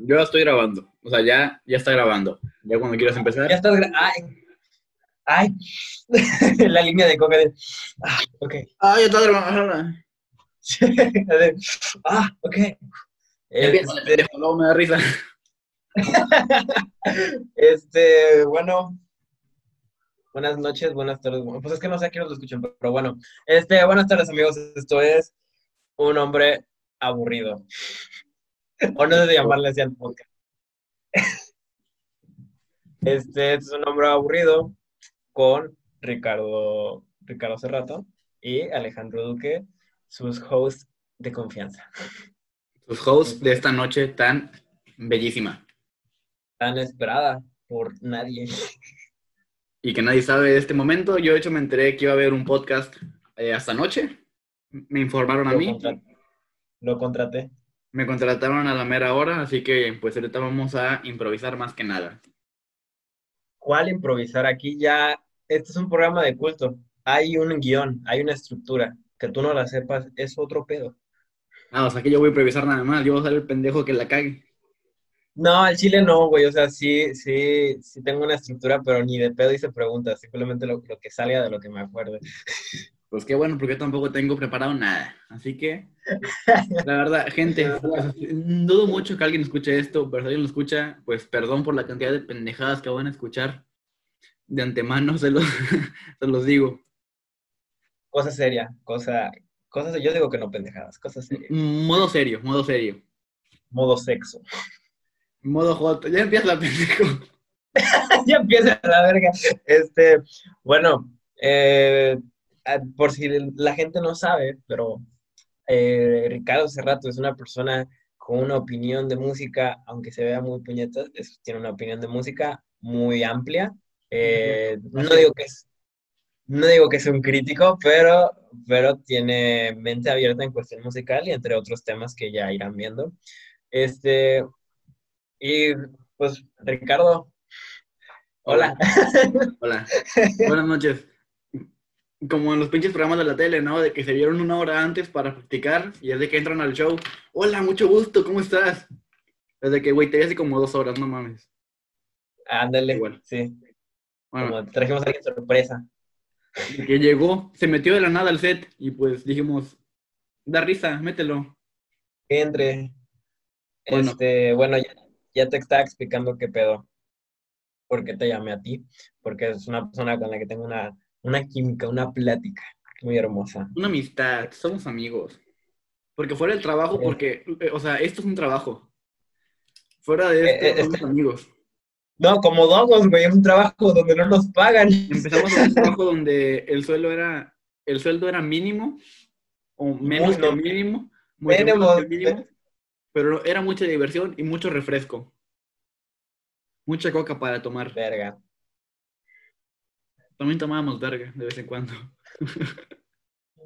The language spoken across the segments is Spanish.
Yo ya estoy grabando. O sea, ya, ya está grabando. Ya cuando quieras empezar. Ya estás. gra- Ay. Ay. la línea de coca de. Ah, ok. Ah, ya está grabando. Ah, ok. Este, luego me da risa. este, bueno. Buenas noches, buenas tardes. Bueno, pues es que no sé a quién lo escuchan, pero bueno. Este, buenas tardes, amigos. Esto es un hombre aburrido. O no si llamarle así al podcast. Este es un hombre aburrido con Ricardo, Ricardo Cerrato y Alejandro Duque, sus hosts de confianza. Tus hosts de esta noche tan bellísima. Tan esperada por nadie. Y que nadie sabe de este momento. Yo, de hecho, me enteré que iba a haber un podcast eh, hasta anoche. Me informaron a mí. contra- lo contraté. Me contrataron a la mera hora, así que pues ahorita vamos a improvisar más que nada. ¿Cuál improvisar? Aquí ya, este es un programa de culto. Hay un guion, hay una estructura. Que tú no la sepas es otro pedo. Ah, o sea que yo voy a improvisar nada más. Yo voy a ser el pendejo que la cague. No, al chile no, güey. O sea, sí, sí, sí tengo una estructura, pero ni de pedo hice preguntas. Simplemente lo, lo que salga de lo que me acuerde. Pues qué bueno, porque yo tampoco tengo preparado nada. Así que, la verdad, gente, dudo mucho que alguien escuche esto, pero si alguien lo escucha, pues perdón por la cantidad de pendejadas que van a escuchar. De antemano se los, se los digo. Cosa seria, cosa, cosas, yo digo que no pendejadas, cosas serias. Modo serio, modo serio. Modo sexo. Modo joto. Ya empieza la pendejo. ya empieza la verga. Este, bueno, eh, por si la gente no sabe, pero eh, Ricardo Cerrato es una persona con una opinión de música, aunque se vea muy puñetas, es- tiene una opinión de música muy amplia. Eh, no digo que es, no digo que es un crítico, pero, pero tiene mente abierta en cuestión musical y entre otros temas que ya irán viendo. Este, y pues, Ricardo, hola. Hola. Buenas noches. Como en los pinches programas de la tele, ¿no? De que se vieron una hora antes para practicar y es de que entran al show. Hola, mucho gusto, ¿cómo estás? Desde que, güey, te vi hace como dos horas, no mames. Ándale, Igual. sí. Bueno, Como trajimos a alguien sorpresa. que llegó, se metió de la nada al set y pues dijimos, da risa, mételo. Que entre. Bueno. Este, bueno, ya, ya te estaba explicando qué pedo. ¿Por qué te llamé a ti? Porque es una persona con la que tengo una, una química, una plática muy hermosa. Una amistad, somos amigos. Porque fuera del trabajo, porque, eh, o sea, esto es un trabajo. Fuera de esto, Eh, eh, somos amigos. No, como dogos, güey, es un trabajo donde no nos pagan. Empezamos en un trabajo donde el sueldo era, el sueldo era mínimo, o menos no, que mínimo, mucho menos que mínimo, pero era mucha diversión y mucho refresco. Mucha coca para tomar. Verga. También tomábamos verga de vez en cuando.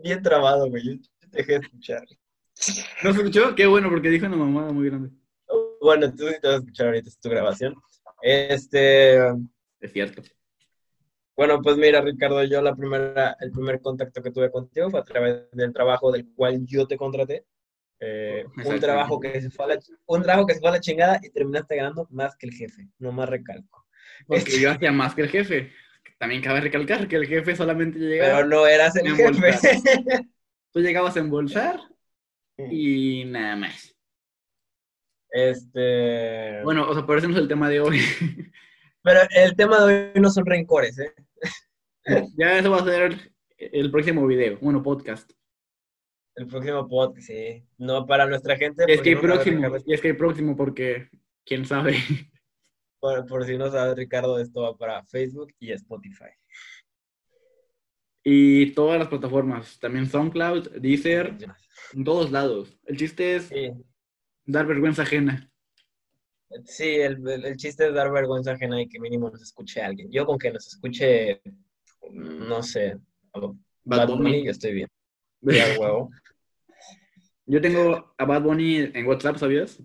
Bien trabado, güey. Yo te dejé de escuchar. ¿No se escuchó? Qué bueno, porque dijo una mamada muy grande. Bueno, tú sí te vas a escuchar ahorita es tu grabación. Este. Es cierto. Bueno, pues mira, Ricardo, yo la primera, el primer contacto que tuve contigo fue a través del trabajo del cual yo te contraté. Eh, un trabajo que se fue a la, un trabajo que se fue a la chingada y terminaste ganando más que el jefe, no más recalco. Porque yo hacía más que el jefe. También cabe recalcar que el jefe solamente llegaba. Pero no eras el jefe. Tú llegabas a embolsar y nada más. Este, Bueno, o sea, por eso no es el tema de hoy. pero el tema de hoy no son rencores, ¿eh? ya eso va a ser el próximo video, bueno, podcast. El próximo podcast, sí. No para nuestra gente. Es por que no sabe, próximo, y es que hay próximo porque, quién sabe. Por, por si no sabe, Ricardo, esto va para Facebook y Spotify. Y todas las plataformas, también SoundCloud, Deezer, en todos lados. El chiste es Sí, dar vergüenza ajena. Sí, el, el- el chiste es dar vergüenza ajena y que mínimo nos escuche alguien. Yo con que nos escuche, no sé, Bad Bad Bunny. Bunny, yo estoy bien. Ya, huevo. Yo tengo a Bad Bunny en WhatsApp, ¿sabías?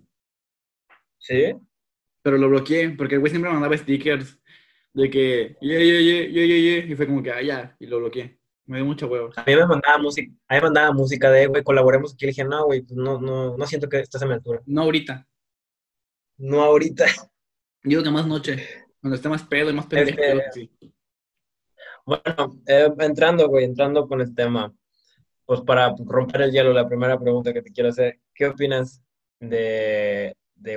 ¿Sí? Pero lo bloqueé porque el güey siempre mandaba stickers de que, yeah, yeah, yeah, yeah, yeah, yeah, y fue como que, ah, ya, y lo bloqueé. Me dio mucha hueva. A mí me mandaba música, a mí me mandaba música de, güey, colaboremos aquí. Le dije, no, güey, pues no, no, no siento que estés a mi altura. No ahorita. no ahorita. Yo que más noche, cuando esté más pedo y más pendejo. Este, bueno, eh, entrando, güey, entrando con el tema, pues para romper el hielo, la primera pregunta que te quiero hacer, ¿qué opinas de, de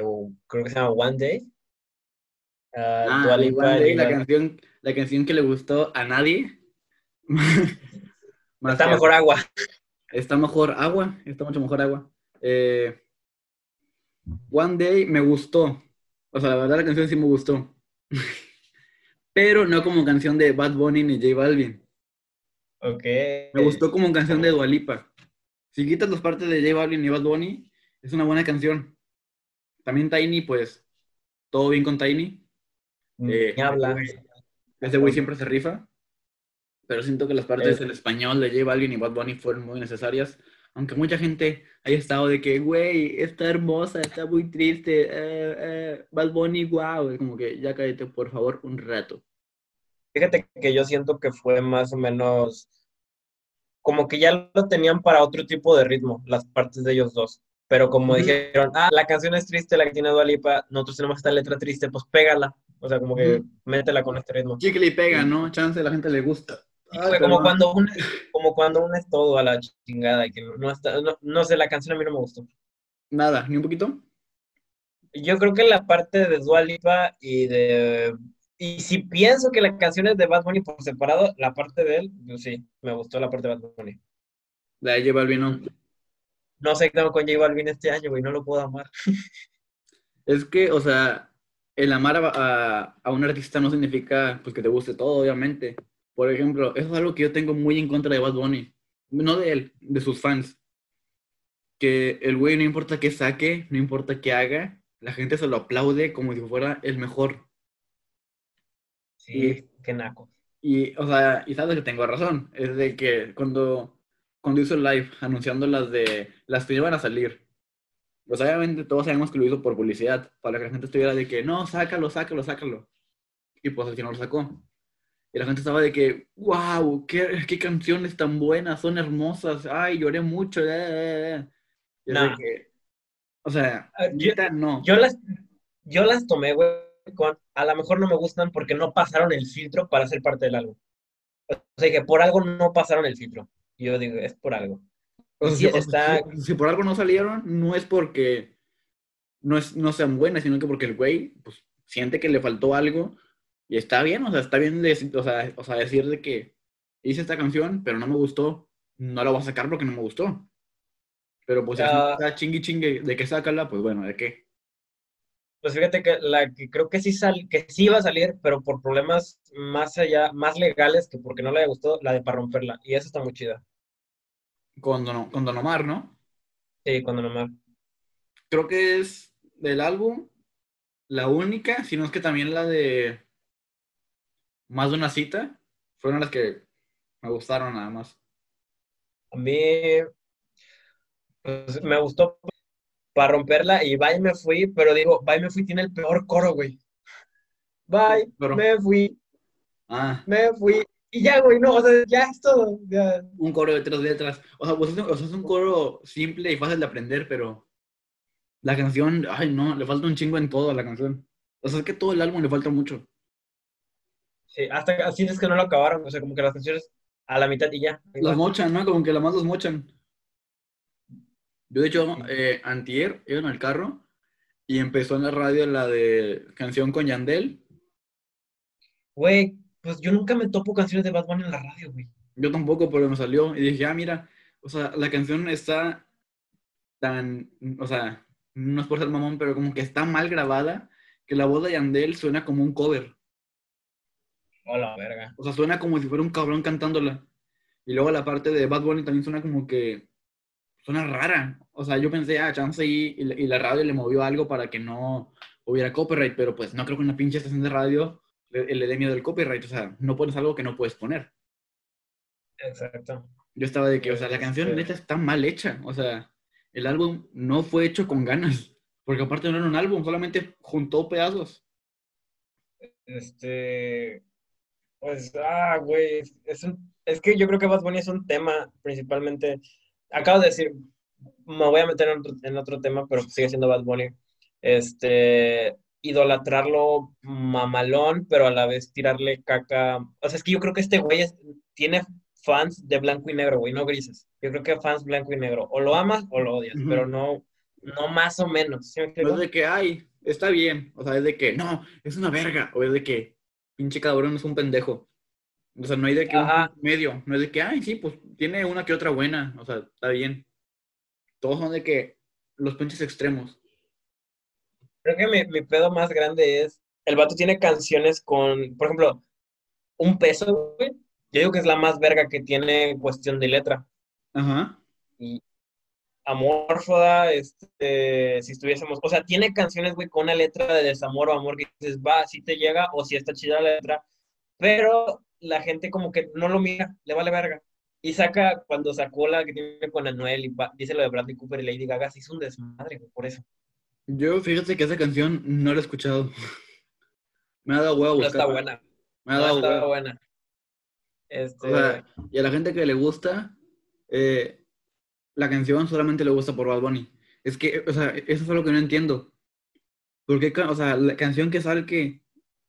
creo que se llama One Day? ah, One Day, la canción, la canción que le gustó a nadie. está mejor agua. Está mejor agua, está mucho mejor agua. Eh, One Day me gustó. O sea, la verdad la canción sí me gustó. Pero no como canción de Bad Bunny ni J Balvin. Ok. Me gustó como canción de Dualipa. Si quitas las partes de J Balvin y Bad Bunny, es una buena canción. También Tiny, pues, todo bien con Tiny. Eh, habla. Ese güey siempre se rifa. Pero siento que las partes en español de J Balvin y Bad Bunny fueron muy necesarias. Aunque mucha gente haya estado de que, güey, está hermosa, está muy triste, eh, eh, Bad Bunny, wow, como que ya cállate, por favor, un rato. Fíjate que yo siento que fue más o menos como que ya lo tenían para otro tipo de ritmo, las partes de ellos dos. Pero como dijeron, ah, la canción es triste, la que tiene Dualipa, nosotros tenemos esta letra triste, pues pégala. O sea, como que métela con este ritmo. Sí que le pega, ¿no? Chance, la gente le gusta como, cuando uno, como cuando uno es todo a la chingada y que no, está, no, sé, la canción a mí no me gustó. Nada, ni un poquito. Yo creo que la parte de Dua Lipa y de... Y si pienso que la canción es de Bad Bunny por separado, la parte de él, pues sí, me gustó la parte de Bad Bunny. La de J Balvin no. Qué hago con J Balvin este año, güey, no lo puedo amar. Es que, o sea, el amar a, a, un artista no significa pues que te guste todo, obviamente. Por ejemplo, eso es algo que yo tengo muy en contra de Bad Bunny. No de él, de sus fans. Que el güey no importa qué saque, no importa qué haga, la gente se lo aplaude como si fuera el mejor. Sí, qué naco. Y, o sea, y sabes que tengo razón. Es de que cuando, cuando hizo el live anunciando las de las que iban a salir, pues obviamente todos sabemos que lo hizo por publicidad, para que la gente estuviera de que no, sácalo, sácalo, sácalo. Y pues al final lo sacó. Y la gente estaba de que, wow, qué, qué canciones tan buenas, son hermosas, ay, lloré mucho. Eh, o sea, ah, yo, no. Yo las, yo las tomé, güey, con, a lo mejor no me gustan porque no pasaron el filtro para ser parte del álbum. O sea, que por algo no pasaron el filtro. Yo digo, es por algo. si, está... si, por algo no salieron, no es porque no, es, no sean buenas, sino que porque el güey pues, siente que le faltó algo y está bien, o sea, está bien o sea, o sea, decir de que hice esta canción, pero no me gustó, no la voy a sacar porque no me gustó. Pero pues si está chingui chingue de que sácala, pues bueno, ¿de qué? Pues fíjate que la que creo que sí sal, que sí iba a salir, pero por problemas más allá, más legales que porque no le haya gustado, la de para romperla. Y esa está muy chida. Con Don, con Don Omar, ¿no? Sí, con Don Omar. Creo que es del álbum la única, sino es que también la de más de una cita, fueron las que me gustaron nada más. A mí pues, me gustó para romperla y bye me fui, pero digo, bye me fui tiene el peor coro, güey. Bye, me fui. Ah. Me fui. Y ya, güey, no, o sea, ya es todo. Un coro de tres letras. O sea, pues es, es un coro simple y fácil de aprender, pero la canción, ay, no, le falta un chingo en todo a la canción. O sea, es que todo el álbum le falta mucho. Sí, hasta así es que no lo acabaron, o sea, como que las canciones a la mitad y ya. Los mochan, ¿no? Como que la más los mochan. Yo, de hecho, eh, antier, iba en el carro y empezó en la radio la de canción con Yandel. Güey, pues yo nunca me topo canciones de Bad Bunny en la radio, güey. Yo tampoco, pero me salió y dije, ah, mira, o sea, la canción está tan, o sea, no es por ser mamón, pero como que está mal grabada que la voz de Yandel suena como un cover. Hola, verga. O sea, suena como si fuera un cabrón cantándola. Y luego la parte de Bad Bunny también suena como que. Suena rara. O sea, yo pensé, ah, chance y, y la radio le movió algo para que no hubiera copyright, pero pues no creo que una pinche estación de radio le, le dé miedo al copyright. O sea, no pones algo que no puedes poner. Exacto. Yo estaba de que, o sea, la canción este neta está mal hecha. O sea, el álbum no fue hecho con ganas. Porque aparte no era un álbum, solamente juntó pedazos. Este. Pues, ah, güey, es, es que yo creo que Bad Bunny es un tema principalmente, acabo de decir, me voy a meter en otro, tema, pero sigue siendo Bad Bunny. este, idolatrarlo mamalón, pero a la vez tirarle caca. O sea, es que yo creo que este güey tiene fans de blanco y negro, güey, no grises. Yo creo que fans blanco y negro. O lo amas o lo odias, pero no, no más o menos. no es de que, ay, está bien. O sea, es de que, no, es una verga. O es de que, pinche cabrón es un pendejo. O sea, no hay de que un medio. No es de que, ay, sí, pues tiene una que otra buena. O sea, está bien. Todos son de que los pinches extremos. Creo que mi, mi pedo más grande es, el vato tiene canciones con, por ejemplo, un peso, güey. Yo digo que es la más verga que tiene cuestión de letra. Ajá. Y Amorfoda, este, si estuviésemos, o sea, tiene canciones, güey, con una letra de desamor o amor que dices, va, si te llega o si está chida la letra, pero la gente como que no lo mira, le vale verga. Y saca, cuando sacó la que tiene con Anuel y dice lo de Bradley Cooper y Lady Gaga, se hizo un desmadre, güey, por eso. Yo, fíjate que esa canción no la he escuchado. Me ha dado huevo. No está buena. Me ha dado no está buena. Este... y a la gente que le gusta, eh, la canción solamente le gusta por Bad Bunny. Es que, o sea, eso es lo que no entiendo. Porque, o sea, la canción que salga,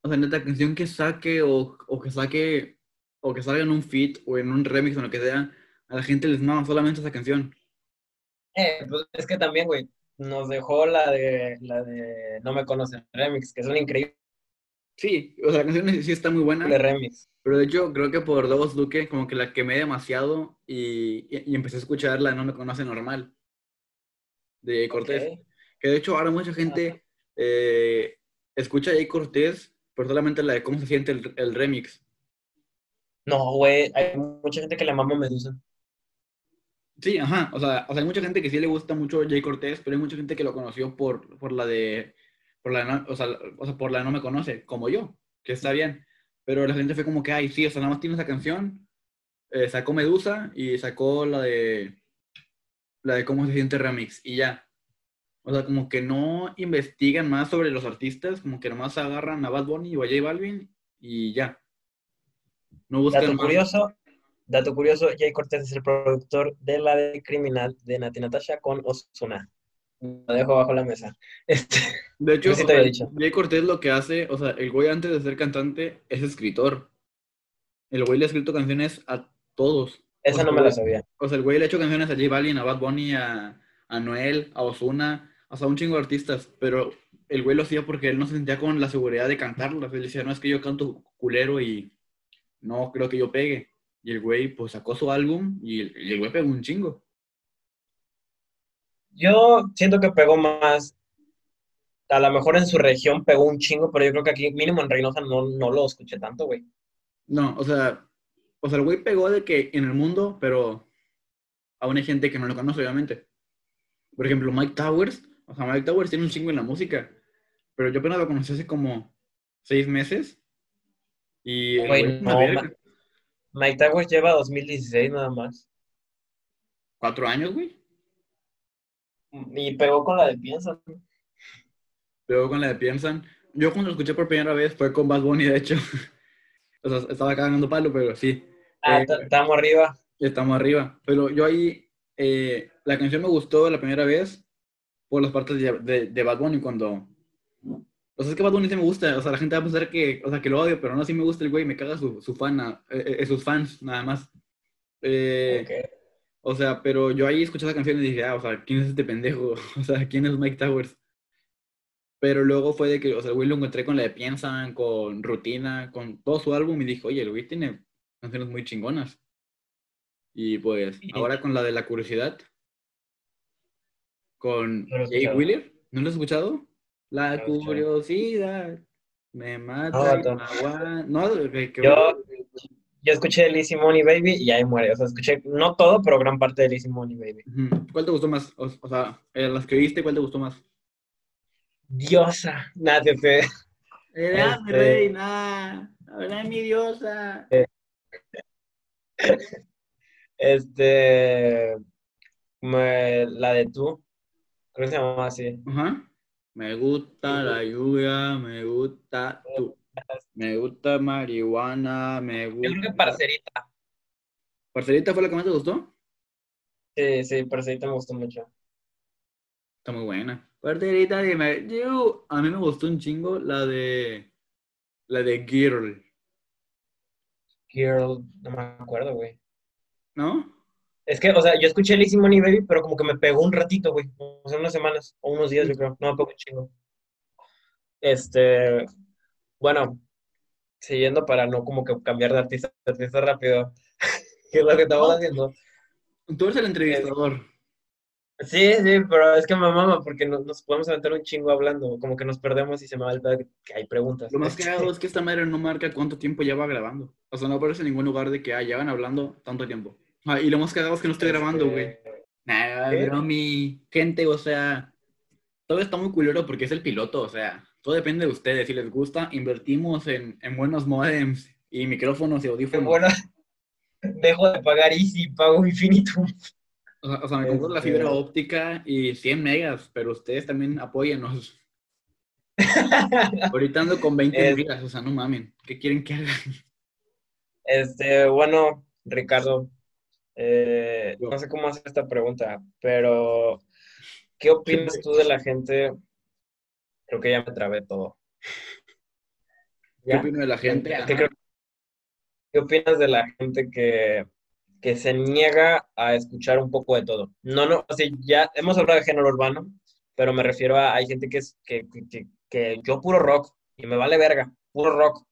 o sea, neta, canción que saque o, o, que saque, o que salga en un feat o en un remix o lo que sea, a la gente les mama solamente esa canción. Eh, pues es que también, güey, nos dejó la de, la de No me conocen remix, que es un increíble. Sí, o sea, la canción sí está muy buena. De remix. Pero de hecho, creo que por Dos Duque, como que la quemé demasiado y, y, empecé a escuchar la No Me Conoce Normal de Cortés. Que de hecho, ahora mucha gente eh, escucha a Jay Cortés, pero solamente la de cómo se siente el, remix. No, güey, hay mucha gente que le mama Medusa. Sí, ajá. O sea, o sea, hay mucha gente que sí le gusta mucho Jay Cortés, pero hay mucha gente que lo conoció por, por la de. Por la, o, sea, o sea, por la no me conoce, como yo, que está bien. Pero la gente fue como que, ay, sí, o sea, nada más tiene esa canción. Eh, sacó Medusa y sacó la de. La de cómo se siente remix y ya. O sea, como que no investigan más sobre los artistas, como que nomás agarran a Bad Bunny o a J Balvin y ya. No buscan dato curioso, dato curioso, Jay Cortés es el productor de la de Criminal de Nati Natasha con Osuna. Lo dejo bajo la mesa. Este, de hecho, Jay Cortés lo que hace, o sea, el güey antes de ser cantante es escritor. El güey le ha escrito canciones a todos. Esa no me la sabía. O sea, el güey le ha hecho canciones a J Balvin, a Bad Bunny, a, a Noel, a Ozuna, hasta un chingo de artistas, pero el güey lo hacía porque él no se sentía con la seguridad de cantarlas. Él decía, no, es que yo canto culero y no creo que yo pegue. Y el güey, pues, sacó su álbum y el, y el güey pegó un chingo. Yo siento que pegó más. A lo mejor en su región pegó un chingo, pero yo creo que aquí, mínimo en Reynosa, no, no lo escuché tanto, güey. No, o sea, o sea, el güey pegó de que en el mundo, pero aún hay gente que no lo conoce, obviamente. Por ejemplo, Mike Towers. O sea, Mike Towers tiene un chingo en la música. Pero yo apenas lo conocí hace como seis meses. Y. Güey, no, Mike Towers lleva 2016 nada más. ¿Cuatro años, güey? Y pegó con la de Piensan. Pegó con la de Piensan. Yo cuando lo escuché por primera vez fue con Bad Bunny, de hecho. o sea, estaba cagando palo, pero sí. Ah, eh, estamos arriba. Estamos arriba. Pero yo ahí, eh, la canción me gustó la primera vez por las partes de, de, Bad Bunny cuando... O sea, es que Bad Bunny sí me gusta. O sea, la gente va a pensar que, o sea, que lo odio, pero no, sí me gusta el güey. Me caga su, su fan, eh, sus fans, nada más. Eh, o sea, pero yo ahí escuché esa canción y dije, ah, o sea, ¿quién es este pendejo? O sea, ¿quién es Mike Towers? Pero luego fue de que, o sea, el güey lo encontré con la de Piensan, con Rutina, con todo su álbum y dijo, oye, el güey tiene canciones muy chingonas. Y pues, ahora con la de La Curiosidad, con Jay Wheeler, ¿no lo has escuchado? La curiosidad me mata. No, no que, yo, yo escuché Lizzie Money Baby y ahí muere. O sea, escuché no todo, pero gran parte de Lizzie Money Baby. ¿Cuál te gustó más? O, sea, eh, las que viste, ¿cuál te gustó más? Diosa. Nada, fe. Era mi este, reina. Era mi diosa. Este. la de tú. Creo que se llamaba así. Ajá. Me gusta la lluvia, me gusta tú. Me gusta marihuana, me gusta. Yo creo que parcerita. ¿Parcerita fue la que más te gustó? Sí, sí, parcerita me gustó mucho. Está muy buena. Parterita, dime. Yo, a mí me gustó un chingo la de. La de Girl. Girl, no me acuerdo, güey. ¿No? Es que, o sea, yo escuché Lizzie Money Baby, pero como que me pegó un ratito, güey. O sea, unas semanas o unos días, yo creo. No un chingo. Este. Bueno, siguiendo para no como que cambiar de artista, de artista rápido. ¿Qué es lo que estamos haciendo? Tú eres el entrevistador. Sí, sí, pero es que me mama porque no- nos podemos aventar un chingo hablando, como que nos perdemos y se me va el pedo que que hay preguntas. Lo más cagado es que esta madre no marca cuánto tiempo lleva grabando. O sea, no aparece en ningún lugar de que ah, ya van hablando tanto tiempo. Ah, y lo más cagado es que no estoy grabando, güey. Este, Nah, ¿Qué? pero mi gente, o sea, todo está muy culero porque es el piloto, o sea, todo depende de ustedes. Si les gusta, invertimos en, en buenos modems y micrófonos y audífonos. bueno, dejo de pagar Easy, pago Infinitum. O sea, o sea, me compro la fibra Este- óptica y 100 megas, pero ustedes también apóyennos. Ahorita ando con 20 Es- megas, o sea, no mamen. ¿Qué quieren que haga? Este, bueno, Ricardo, eh, no sé cómo hacer esta pregunta, pero ¿qué opinas tú de la gente? Creo que ya me trabé todo. ¿Qué opino de la gente? Creo- ¿Qué opinas de la gente que, que se niega a escuchar un poco de todo? No, no, o sea, ya hemos hablado de género urbano, pero me refiero a, hay gente que es, que, que, que- que yo puro rock, y me vale verga, puro rock.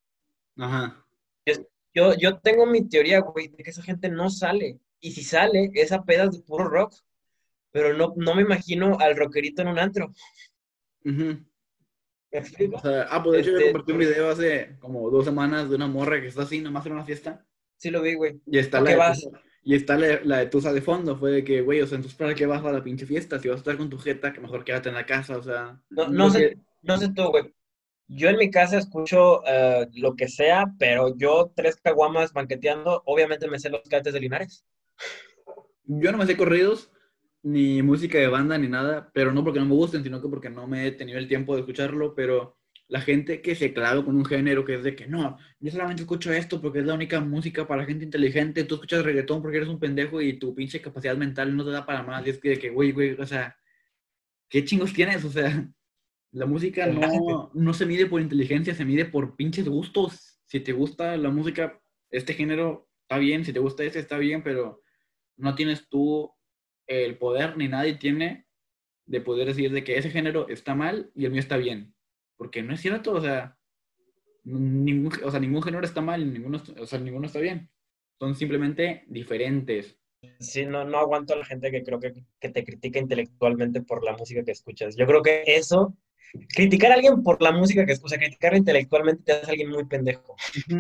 Ajá. Yo, yo tengo mi teoría, güey, de que esa gente no sale. Y si sale, es a pedas de puro rock. Pero no, no me imagino al rockerito en un antro. ¿Me explico? O sea, ah, pues de hecho yo Este, compartí un video hace como dos semanas de una morra que está así, nomás en una fiesta. Sí lo vi, güey. Y está, ¿A la de? Tusa- y está la, la de Tusa de fondo. Fue de que, güey, o sea, entonces ¿para qué vas a la pinche fiesta? Si vas a estar con tu jeta, que mejor quédate en la casa, o sea. No, no sé, que- no sé tú, güey. Yo en mi casa escucho eh, lo que sea, pero yo tres caguamas banqueteando, obviamente me sé los cates de Linares. Yo no me sé corridos, ni música de banda, ni nada, pero no porque no me gusten, sino que porque no me he tenido el tiempo de escucharlo, pero la gente que se clava con un género que es de que no, yo solamente escucho esto porque es la única música para gente inteligente, tú escuchas reggaetón porque eres un pendejo y tu pinche capacidad mental no te da para más, y es que, de que, güey, güey, o sea, ¿qué chingos tienes? O sea, la música no, no se mide por inteligencia, se mide por pinches gustos. Si te gusta la música, este género, está bien, si te gusta este, está bien, pero no tienes tú el poder, ni nadie tiene, de poder decir de que ese género está mal y el mío está bien. Porque no es cierto, o sea, ningún, o sea, ningún género está mal y ninguno, o sea, ninguno está bien. Son simplemente diferentes. Sí, no, no aguanto a la gente que creo que, que te critica intelectualmente por la música que escuchas. Yo creo que eso, criticar a alguien por la música que escucha, criticar intelectualmente te hace alguien muy pendejo.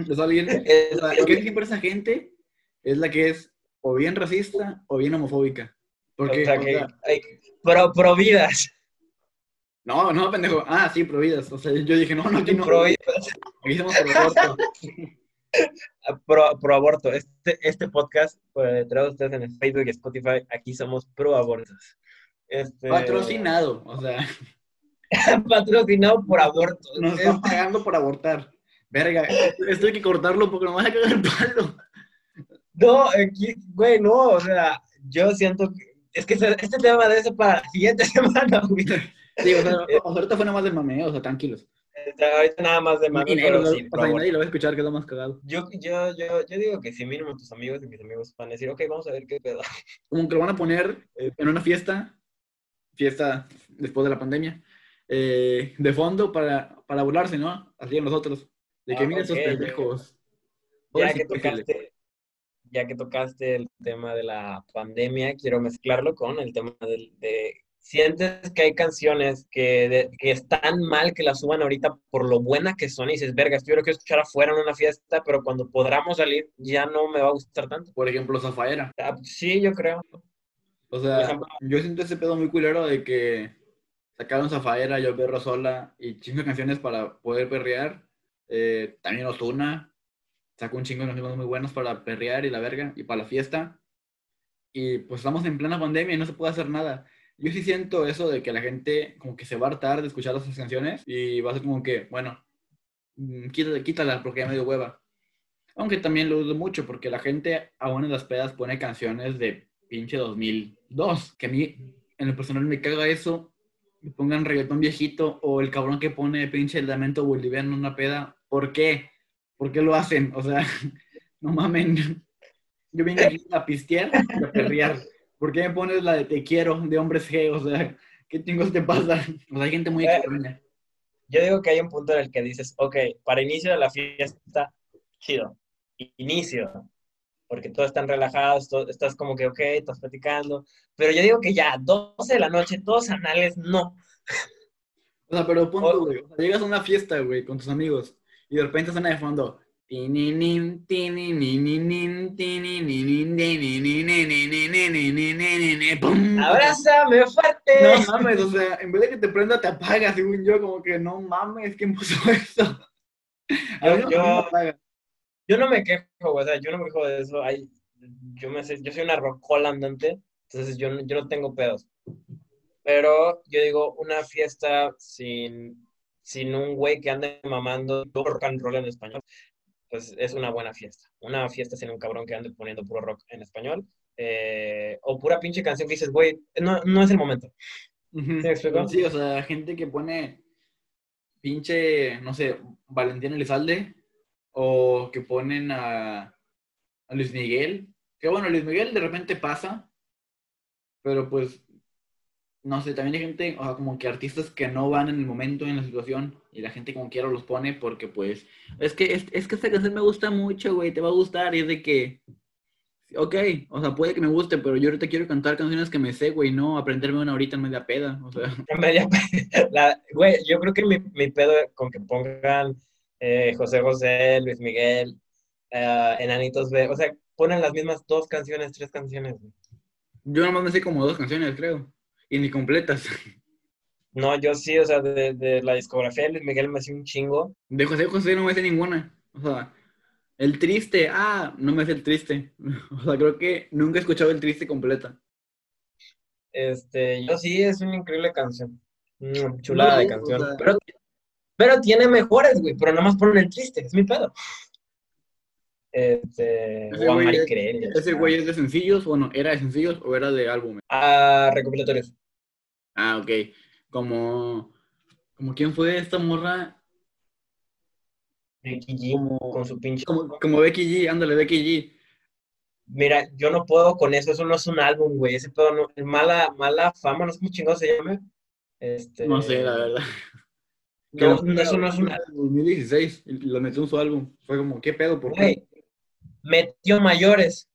Es alguien, Es- sea, que siempre esa gente es la que es o bien racista o bien homofóbica. Porque, o sea, o que, sea, ay, pro, pro vidas. no, no, pendejo. Ah, sí, prohibidas. O sea, yo dije, no, no, aquí no. Pro, vidas. Aquí somos por aborto. pro, pro aborto. Este, este podcast, pues, trae ustedes en Facebook y Spotify, aquí somos pro abortos. Este, Patrocinado. O sea, patrocinado por aborto. nos Es- están pagando por abortar. Verga, esto hay que cortarlo porque nos van a cagar el palo. No, aquí, güey, no, o sea, yo siento que, es que este este tema debe ser para la siguiente semana, güey. Sí, o sea, ahorita fue nada más de mameo, o sea, tranquilos. Este, ahorita nada más de nadie, pero sí, o sea, y nadie lo va a escuchar, que es lo más cagado. Yo, yo, yo, yo digo que si mínimo tus amigos y mis amigos van a decir, ok, vamos a ver qué pedo. Como que lo van a poner en una fiesta, fiesta después de la pandemia, eh, de fondo para, para burlarse, ¿no? Así en nosotros. De que Ah, miren esos pendejos. Ya que tocaste, ya que tocaste el tema de la pandemia, quiero mezclarlo con el tema del- de, sientes que hay canciones que, de- que están mal que las suban ahorita por lo buena que son y dices, verga, esto yo lo quiero escuchar afuera en una fiesta, pero cuando podamos salir ya no me va a gustar tanto. Por ejemplo, Zafaera. Ah, Sí, yo creo. O sea, ejemplo. yo siento ese pedo muy culero de que sacaron Zafaera, Yo Perro Sola y chingo de canciones para poder perrear. Eh, también Ozuna sacó un chingo de canciones muy buenas para perrear y la verga y para la fiesta. Y pues estamos en plena pandemia y no se puede hacer nada. Yo sí siento eso de que la gente como que se va a hartar de escuchar esas canciones y va a ser como que, bueno, mm, quítala, quítala porque ya me dio hueva. Aunque también lo dudo mucho porque la gente aún en las pedas pone canciones de pinche 2002. Que a mí, en lo personal, me caga eso que pongan reggaetón viejito o el cabrón que pone pinche el lamento boliviano en una peda. ¿Por qué? ¿Por qué lo hacen? O sea, no mamen. Yo vine aquí a pistear y a perrear. ¿Por qué me pones la de te quiero de hombres G? O sea, ¿qué chingos te pasa? O sea, hay gente muy Eh, extraña. Yo digo que hay un punto en el que dices, ok, para inicio de la fiesta, chido. Inicio. Porque todos están relajados, todo- estás como que, ok, estás platicando. Pero yo digo que ya, 12 de la noche, todos anales, no. O sea, pero pon O- tú, güey. O sea, llegas a una fiesta, güey, con tus amigos y de repente suena de fondo. "Tininin, tininin, tininin, tininin, ¡pum! ¡Abrázame fuerte! No mames, o sea, en vez de que te prenda, te apaga, según yo, como que no mames, ¿quién puso eso? A Yo- yo-. Yo no me quejo, o sea, yo no me quejo de eso. Hay, yo, me yo soy una rocola andante, entonces yo, yo no tengo pedos. Pero yo digo, una fiesta sin, sin un güey que ande mamando rock and roll en español, pues es una buena fiesta. Una fiesta sin un cabrón que ande poniendo puro rock en español. eh, o pura pinche canción que dices, güey, no, no es el momento. Explico? Sí, o sea, gente que pone pinche, no sé, Valentín Elizalde o que ponen a, a Luis Miguel. Que bueno, Luis Miguel de repente pasa, pero pues, no sé, también hay gente, o sea, como que artistas que no van en el momento, en la situación, y la gente como quiera los pone porque pues, es que, es, es que esta canción me gusta mucho, güey, te va a gustar, y es de que... Ok, o sea, puede que me guste, pero yo ahorita quiero cantar canciones que me sé, güey, no aprenderme una ahorita en media peda, o sea. En media- la- Güey, yo creo que mi, mi pedo con que pongan eh, José José, Luis Miguel, eh, Enanitos B, o sea, ponen las mismas dos canciones, tres canciones. güey. Yo nomás me sé como dos canciones, creo. Y ni completas. No, yo sí, o sea, de, de la discografía de Luis Miguel me hacía un chingo. De José José no me sé ninguna. O sea, el triste, ah, no me sé el triste. O sea, creo que nunca he escuchado el triste completa. Este, yo sí, es una increíble canción. Mm, Chulada No, de o canción. sea- pero, pero tiene mejores, güey, pero nada más ponen el triste, es mi pedo. Este, Ese güey es- ¿Ese güey es de sencillos? Bueno, ¿era de sencillos o era de álbumes? Ah, recopilatorios. Ah, ok. Como, como quién fue esta morra, Becky G, Como- con su pinche. como, como Becky G, ándale, Becky G. Mira, yo no puedo con eso, eso no es un álbum, güey. Ese pedo no, es mala, mala fama, no sé cómo chingado se llama. Este, No sé, la verdad. No, no, eso no es un álbum, 2016, y lo metió en su álbum. Fue como, ¿qué pedo? ¿Por qué? güey. Metió mayores.